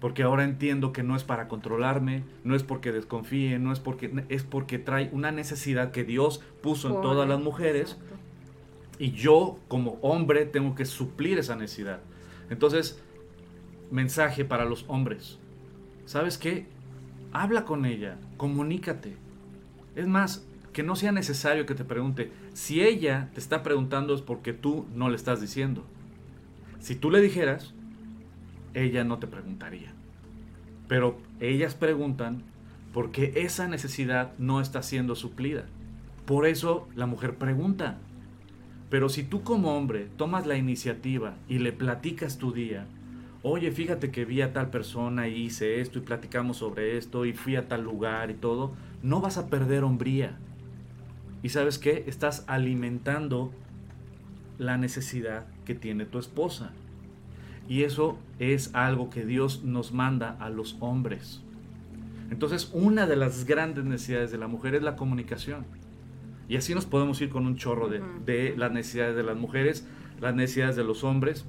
porque ahora entiendo que no es para controlarme, no es porque desconfíe, no es porque es porque trae una necesidad que Dios puso en todas las mujeres y yo como hombre tengo que suplir esa necesidad. Entonces, mensaje para los hombres. ¿Sabes qué? Habla con ella, comunícate. Es más, que no sea necesario que te pregunte. Si ella te está preguntando es porque tú no le estás diciendo. Si tú le dijeras, ella no te preguntaría. Pero ellas preguntan porque esa necesidad no está siendo suplida. Por eso la mujer pregunta. Pero si tú como hombre tomas la iniciativa y le platicas tu día, oye, fíjate que vi a tal persona y hice esto y platicamos sobre esto y fui a tal lugar y todo, no vas a perder hombría. Y sabes qué? Estás alimentando la necesidad que tiene tu esposa. Y eso es algo que Dios nos manda a los hombres. Entonces, una de las grandes necesidades de la mujer es la comunicación. Y así nos podemos ir con un chorro de, las necesidades de las mujeres, las necesidades de los hombres,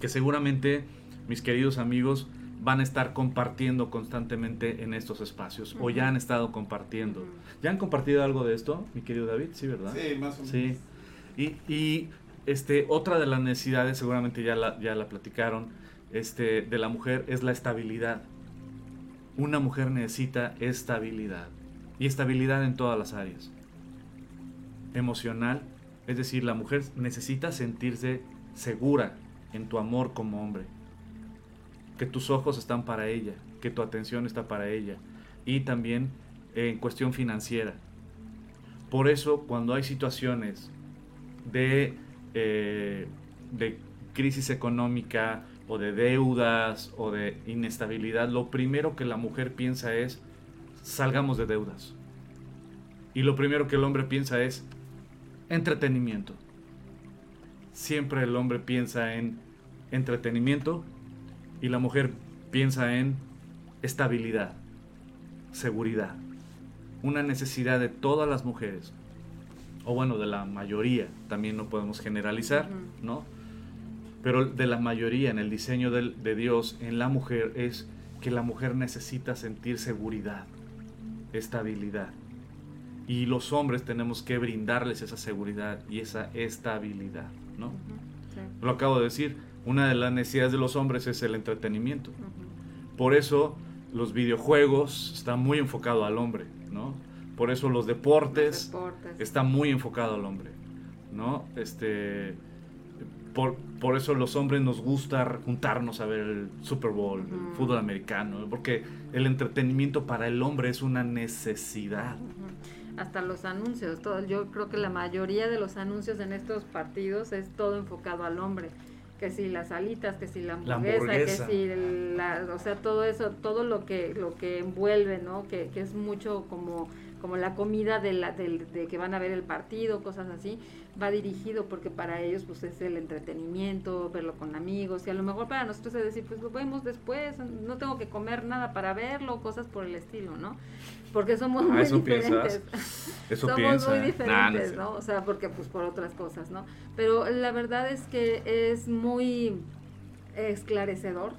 que seguramente mis queridos amigos van a estar compartiendo constantemente en estos espacios o ya han estado compartiendo. ¿Ya han compartido algo de esto, mi querido David? Sí, ¿verdad? Sí, más o menos. Sí. Y, y este, otra de las necesidades, seguramente ya la, ya la platicaron, este, de la mujer es la estabilidad. Una mujer necesita estabilidad. Y estabilidad en todas las áreas. Emocional, es decir, la mujer necesita sentirse segura en tu amor como hombre. Que tus ojos están para ella, que tu atención está para ella. Y también en cuestión financiera. Por eso cuando hay situaciones de eh, de crisis económica o de deudas o de inestabilidad, lo primero que la mujer piensa es, salgamos de deudas. Y lo primero que el hombre piensa es, entretenimiento. Siempre el hombre piensa en entretenimiento y la mujer piensa en estabilidad, seguridad. Una necesidad de todas las mujeres o bueno, de la mayoría, también no podemos generalizar, ¿no? Pero de la mayoría en el diseño de, de Dios en la mujer es que la mujer necesita sentir seguridad, estabilidad. Y los hombres tenemos que brindarles esa seguridad y esa estabilidad, ¿no? Lo acabo de decir, una de las necesidades de los hombres es el entretenimiento. Por eso los videojuegos están muy enfocados al hombre, ¿no? Por eso los deportes, están muy enfocados al hombre, ¿no? Este, por, por eso los hombres nos gusta juntarnos a ver el Super Bowl, el fútbol americano, porque el entretenimiento para el hombre es una necesidad. Hasta los anuncios, todo, yo creo que la mayoría de los anuncios en estos partidos es todo enfocado al hombre. Que si las alitas, que si la hamburguesa. que si la, o sea, todo eso, todo lo que lo que envuelve, ¿no? Que, que es mucho como como la comida de la del- de que van a ver el partido, cosas así, va dirigido porque para ellos pues es el entretenimiento, verlo con amigos y a lo mejor para nosotros es decir, pues lo vemos después, no tengo que comer nada para verlo, cosas por el estilo, ¿no? Porque somos Ah, muy eso diferentes. piensas. [laughs] Eso Somos piensa. muy diferentes, Nah, no es ¿no? O sea, porque pues por otras cosas, ¿no? Pero la verdad es que es muy esclarecedor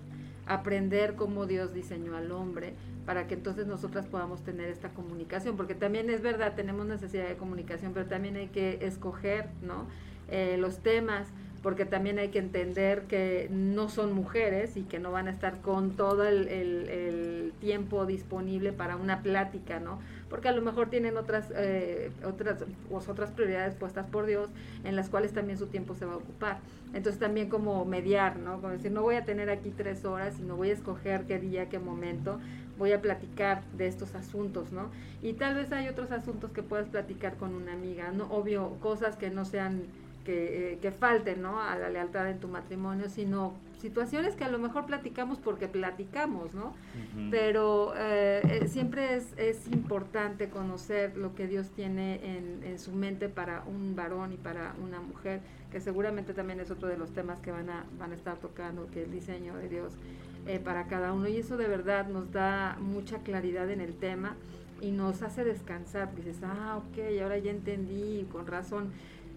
aprender cómo Dios diseñó al hombre para que entonces nosotras podamos tener esta comunicación, porque también es verdad, tenemos necesidad de comunicación, pero también hay que escoger, ¿no? Eh, los temas, porque también hay que entender que no son mujeres y que no van a estar con todo el, tiempo disponible para una plática, ¿no? Porque a lo mejor tienen otras, eh, otras, pues, otras prioridades puestas por Dios en las cuales también su tiempo se va a ocupar. Entonces también como mediar, ¿no? Como decir, no voy a tener aquí tres horas, sino voy a escoger qué día, qué momento, voy a platicar de estos asuntos, ¿no? Y tal vez hay otros asuntos que puedas platicar con una amiga, ¿no? Obvio, cosas que no sean, que, eh, que falten, ¿no? A la lealtad en tu matrimonio, sino situaciones que a lo mejor platicamos porque platicamos, ¿no? Pero eh, eh, siempre es, es importante conocer lo que Dios tiene en, en su mente para un varón y para una mujer, que seguramente también es otro de los temas que van a, van a estar tocando, que el diseño de Dios eh, para cada uno. Y eso de verdad nos da mucha claridad en el tema y nos hace descansar, porque dices, ah, ok, ahora ya entendí, con razón.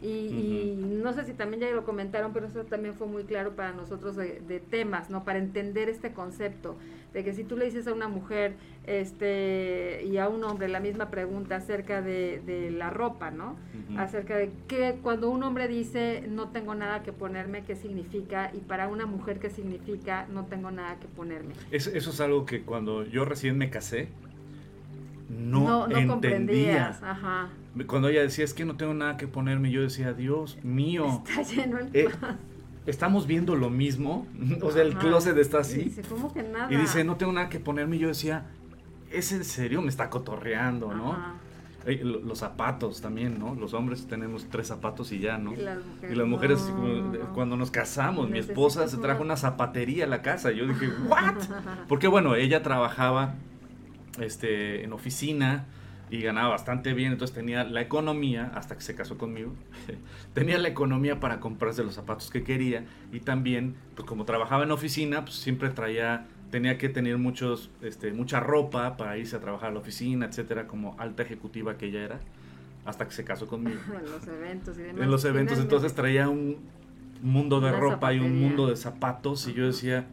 Y, y no sé si también ya lo comentaron, pero eso también fue muy claro para nosotros de, de temas, ¿no? Para entender este concepto de que si tú le dices a una mujer este y a un hombre la misma pregunta acerca de, de la ropa, ¿no? Acerca de que cuando un hombre dice no tengo nada que ponerme, ¿qué significa? Y para una mujer, ¿qué significa no tengo nada que ponerme? Es- eso es algo que cuando yo recién me casé, no, no, no entendía. comprendías, ajá. Cuando ella decía, es que no tengo nada que ponerme, yo decía, Dios mío, Está lleno el Eh, ¿estamos viendo lo mismo? O sea, el Ajá. closet está Y así. dice, ¿cómo que nada? Y dice, no tengo nada que ponerme. Y yo decía, ¿es en serio? Me está cotorreando, ¿no? Eh, los zapatos también, ¿no? Los hombres tenemos tres zapatos y ya, ¿no? Y las mujeres, Y las mujeres, no. cuando nos casamos, mi esposa se trajo una- una zapatería a la casa. Yo dije, [laughs] ¿what? Porque bueno, ella trabajaba este, en oficina y ganaba bastante bien, entonces tenía la economía, hasta que se casó conmigo, [laughs] tenía la economía para comprarse los zapatos que quería y también, pues como trabajaba en oficina, pues siempre traía, tenía que tener muchos, este, mucha ropa para irse a trabajar a la oficina, etcétera, como alta ejecutiva que ella era, hasta que se casó conmigo. [laughs] en los eventos y demás. En los eventos, entonces traía un mundo de Una ropa y un mundo de zapatos y yo decía,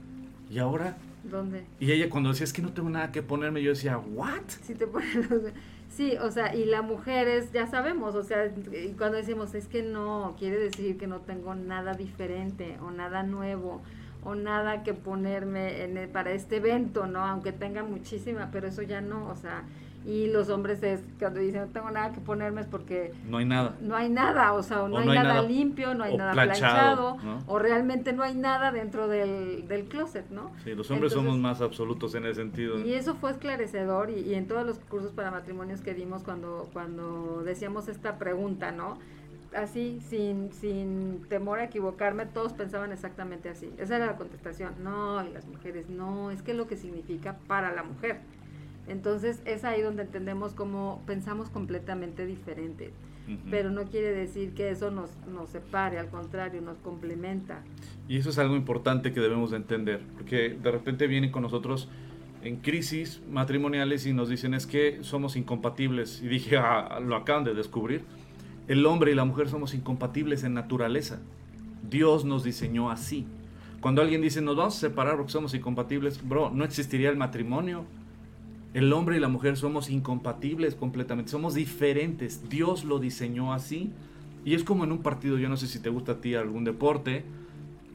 ¿y ahora? ¿Dónde? Y ella cuando decía, es que no tengo nada que ponerme, yo decía, ¿what? Si te ponen los... Sí, o sea, y la mujer es, ya sabemos, o sea, cuando decimos, es que no, quiere decir que no tengo nada diferente o nada nuevo o nada que ponerme en el- para este evento, ¿no? Aunque tenga muchísima, pero eso ya no, o sea, y los hombres es, cuando dicen, no tengo nada que ponerme es porque No hay nada. no hay nada, o sea, o no, O hay, no hay nada, nada- limpio, no hay nada planchado, planchado, ¿no? o realmente no hay nada dentro del, del closet, ¿no? Sí, los hombres Entonces, somos más absolutos en ese sentido. y eso fue esclarecedor y, y en todos los cursos para matrimonios que dimos cuando, cuando decíamos esta pregunta, ¿no? Así, sin, sin temor a equivocarme, todos pensaban exactamente así. Esa era la contestación. No, y las mujeres, no, es que lo que significa para la mujer. Entonces es ahí donde entendemos cómo pensamos completamente diferente. Ujú. Pero no quiere decir que eso nos, nos separe, al contrario, nos complementa. Y eso es algo importante que debemos de entender, porque de repente vienen con nosotros en crisis matrimoniales y nos dicen es que somos incompatibles. Y dije, ah, lo acaban de descubrir. El hombre y la mujer somos incompatibles en naturaleza. Dios nos diseñó así. Cuando alguien dice nos vamos a separar porque somos incompatibles, bro, no existiría el matrimonio. El hombre y la mujer somos incompatibles completamente, somos diferentes. Dios lo diseñó así. Y es como en un partido, yo no sé si te gusta a ti algún deporte,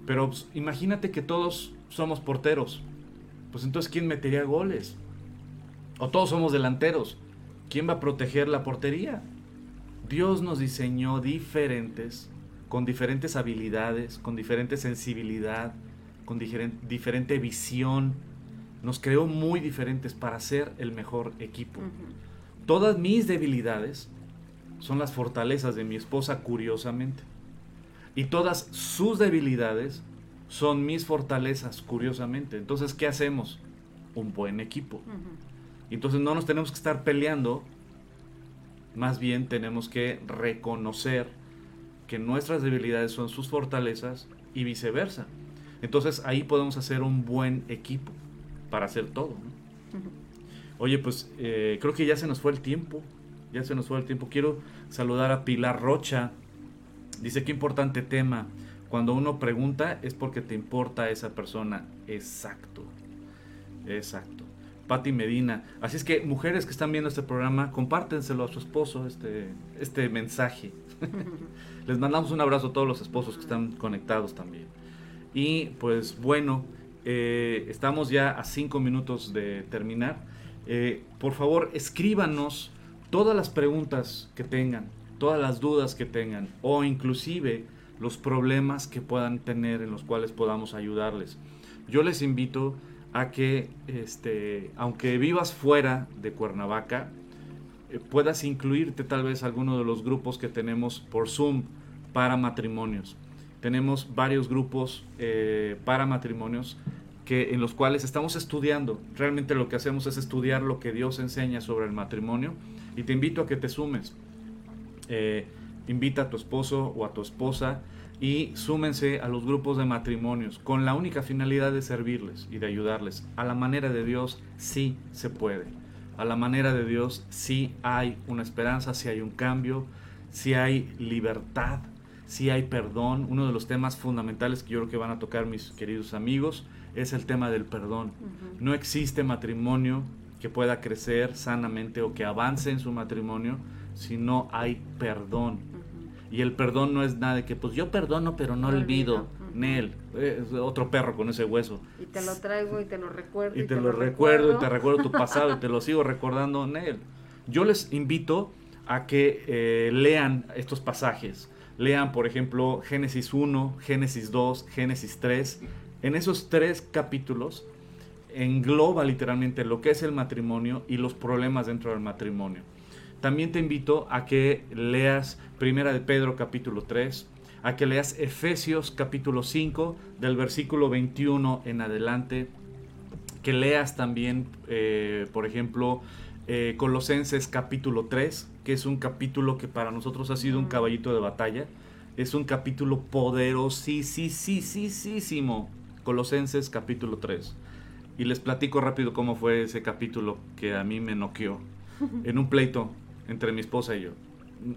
pero pues, imagínate que todos somos porteros. Pues entonces, ¿quién metería goles? O todos somos delanteros. ¿Quién va a proteger la portería? Dios nos diseñó diferentes con diferentes habilidades, con diferente sensibilidad, con diferente visión. Nos creó muy diferentes para ser el mejor equipo. Todas mis debilidades son las fortalezas de mi esposa, curiosamente. Y todas sus debilidades son mis fortalezas, curiosamente. Entonces, ¿qué hacemos? Un buen equipo. Entonces no nos tenemos que estar peleando, más bien tenemos que reconocer que nuestras debilidades son sus fortalezas y viceversa. Entonces ahí podemos hacer un buen equipo para hacer todo. Oye, pues eh, creo que ya se nos fue el tiempo. Ya se nos fue el tiempo. Quiero saludar a Pilar Rocha. Dice qué importante tema. Cuando uno pregunta es porque te importa esa persona. Exacto. Exacto. Patti Medina. Así es que mujeres que están viendo este programa, compártenselo a su esposo este, este mensaje. [laughs] Les mandamos un abrazo a todos los esposos que están conectados también. Y pues bueno, eh, estamos ya a cinco minutos de terminar. Eh, por favor, escríbanos todas las preguntas que tengan, todas las dudas que tengan o inclusive los problemas que puedan tener en los cuales podamos ayudarles. Yo les invito a que, este, aunque vivas fuera de Cuernavaca, eh, puedas incluirte tal vez a alguno de los grupos que tenemos por Zoom para matrimonios. Tenemos varios grupos eh, para matrimonios que, en los cuales estamos estudiando. Realmente lo que hacemos es estudiar lo que Dios enseña sobre el matrimonio y te invito a que te sumes. Eh, invita a tu esposo o a tu esposa y súmense a los grupos de matrimonios con la única finalidad de servirles y de ayudarles. A la manera de Dios sí se puede. A la manera de Dios sí hay una esperanza, sí hay un cambio, sí hay libertad, sí hay perdón. Uno de los temas fundamentales que yo creo que van a tocar mis queridos amigos es el tema del perdón. No existe matrimonio que pueda crecer sanamente o que avance en su matrimonio si no hay perdón y el perdón no es nada de que, pues yo perdono, pero no, olvido. Nel, es otro perro con ese hueso. Y te lo traigo y te lo recuerdo. Y, te, lo, recuerdo, y te recuerdo tu [laughs] pasado y te lo sigo recordando, Nel. Yo les invito a que eh, lean estos pasajes. Lean, por ejemplo, Génesis 1, Génesis 2, Génesis 3. En esos tres capítulos engloba literalmente lo que es el matrimonio y los problemas dentro del matrimonio. También te invito a que leas Primera de Pedro capítulo 3, a que leas Efesios capítulo 5 del versículo 21 en adelante, que leas también, eh, por ejemplo, eh, Colosenses capítulo 3, que es un capítulo que para nosotros ha sido un caballito de batalla. Es un capítulo poderosísimo. Colosenses capítulo 3. Y les platico rápido cómo fue ese capítulo que a mí me noqueó. [laughs] En un pleito entre mi esposa y yo.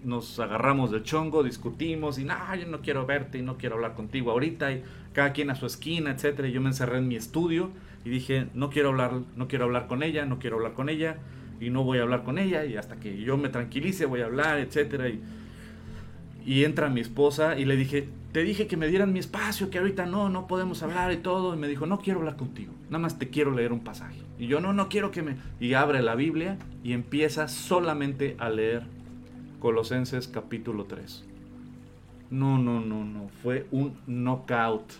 Nos agarramos del chongo, discutimos y no, yo no quiero verte y no quiero hablar contigo ahorita y cada quien a su esquina, etcétera. Y yo me encerré en mi estudio y dije, no quiero hablar, no quiero hablar con ella, no quiero hablar con ella y no voy a hablar con ella y hasta que yo me tranquilice voy a hablar, etcétera. Y, y entra mi esposa y le dije, te dije que me dieran mi espacio, que ahorita no, no podemos hablar y todo. Y me dijo, no quiero hablar contigo, nada más te quiero leer un pasaje. Y yo no, no quiero que me... Y abre la Biblia y empieza solamente a leer Colosenses capítulo 3. No, no, no, no, fue un knockout.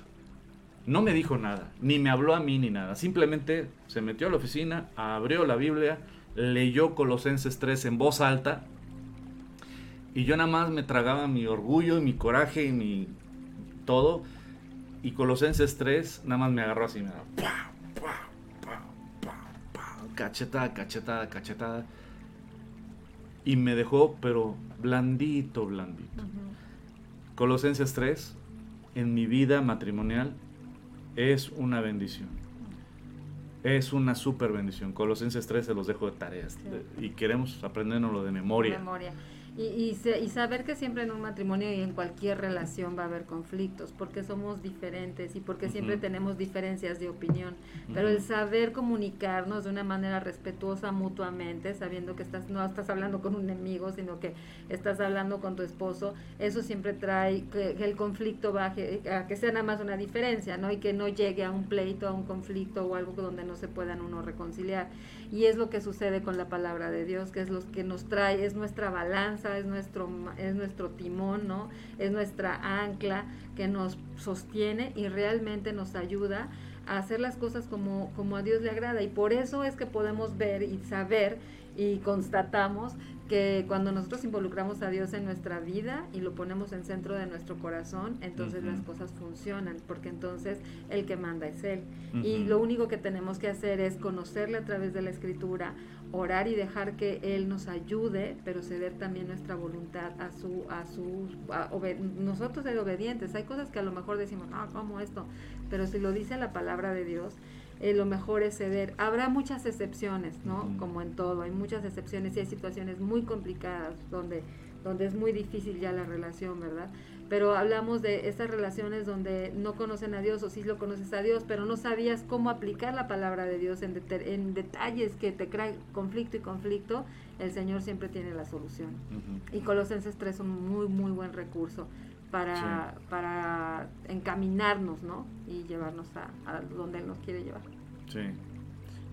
No me dijo nada, ni me habló a mí ni nada. Simplemente se metió a la oficina, abrió la Biblia, leyó Colosenses 3 en voz alta. Y yo nada más me tragaba mi orgullo y mi coraje y mi todo. Y Colosenses 3 nada más me agarró así, me daba cachetada, cachetada, cachetada. Y me dejó, pero blandito, blandito. Colosenses 3, en mi vida matrimonial, es una bendición. Es una super bendición. Colosenses 3 se los dejo de tareas. y queremos aprendernos de memoria. memoria. Y, y, saber que siempre en un matrimonio y en cualquier relación va a haber conflictos, porque somos diferentes y porque siempre tenemos diferencias de opinión. Pero el saber comunicarnos de una manera respetuosa mutuamente, sabiendo que estás no estás hablando con un enemigo, sino que estás hablando con tu esposo, eso siempre trae que, el conflicto baje, a que sea nada más una diferencia, ¿no? Y que no llegue a un pleito, a un conflicto o algo donde no se puedan uno reconciliar. Y es lo que sucede con la palabra de Dios, que es lo que nos trae, es nuestra balanza es nuestro, es nuestro timón, ¿no? Es nuestra ancla que nos sostiene y realmente nos ayuda a hacer las cosas como, como a Dios le agrada. Y por eso es que podemos ver y saber y constatamos que cuando nosotros involucramos a Dios en nuestra vida y lo ponemos en centro de nuestro corazón, entonces las cosas funcionan, porque entonces el que manda es Él. Y lo único que tenemos que hacer es conocerle a través de la escritura, orar y dejar que Él nos ayude, pero ceder también nuestra voluntad a su, a su, nosotros ser obedientes. Hay cosas que a lo mejor decimos, ah, ¿cómo esto? Pero si lo dice la palabra de Dios, eh, lo mejor es ceder. Habrá muchas excepciones, ¿no? Como en todo, hay muchas excepciones y hay situaciones muy complicadas donde, donde es muy difícil ya la relación, ¿verdad? Pero hablamos de esas relaciones donde no conocen a Dios o sí lo conoces a Dios, pero no sabías cómo aplicar la palabra de Dios en, en detalles que te crean conflicto y conflicto, el Señor siempre tiene la solución. Y Colosenses 3 es un muy, muy buen recurso para, para encaminarnos, ¿no? Y llevarnos a, donde Él nos quiere llevar. Sí.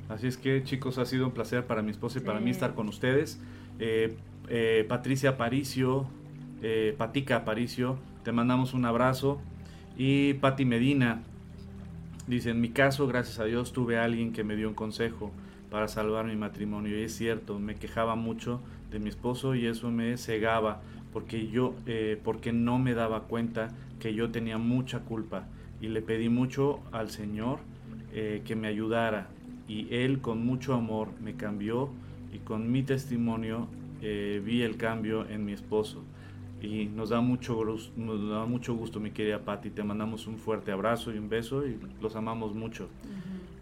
Así es que, chicos, ha sido un placer para mi esposa y para mí estar con ustedes. Eh, eh, Patricia Aparicio, eh, Patica Aparicio, te mandamos un abrazo. Y Pati Medina dice: En mi caso, gracias a Dios, tuve a alguien que me dio un consejo para salvar mi matrimonio. Y es cierto, me quejaba mucho de mi esposo y eso me cegaba porque yo, eh, porque no me daba cuenta que yo tenía mucha culpa. Y le pedí mucho al Señor eh, que me ayudara. Y Él con mucho amor me cambió y con mi testimonio eh, vi el cambio en mi esposo. Y nos da mucho nos da mucho gusto mi querida Patti. Te mandamos un fuerte abrazo y un beso y los amamos mucho.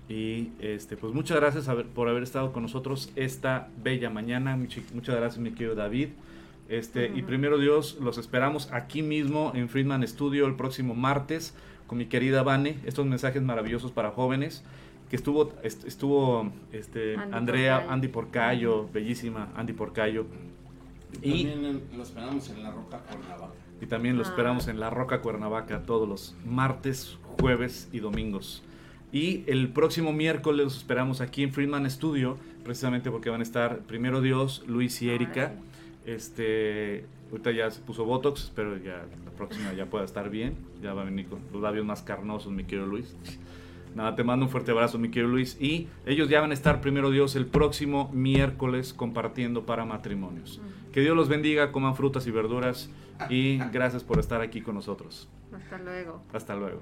Y este pues muchas gracias por haber estado con nosotros esta bella mañana. Muchas gracias mi querido David este, Y primero Dios, los esperamos aquí mismo en Friedman Studio el próximo martes con mi querida Vane. Estos mensajes maravillosos para jóvenes. Que estuvo, estuvo este, Andrea, Andy Porcayo, bellísima Andy Porcayo. Y, también lo esperamos en la Roca Cuernavaca. Y también lo ah. esperamos en la Roca Cuernavaca todos los martes, jueves y domingos. Y el próximo miércoles los esperamos aquí en Friedman Studio, precisamente porque van a estar primero Dios, Luis y Erika. Este, ahorita ya se puso Botox, espero ya la próxima ya pueda estar bien. Ya va a venir con los labios más carnosos, mi querido Luis. Nada, te mando un fuerte abrazo, mi querido Luis. Y ellos ya van a estar, primero Dios, el próximo miércoles compartiendo para matrimonios. Que Dios los bendiga, coman frutas y verduras. Y gracias por estar aquí con nosotros. Hasta luego. Hasta luego.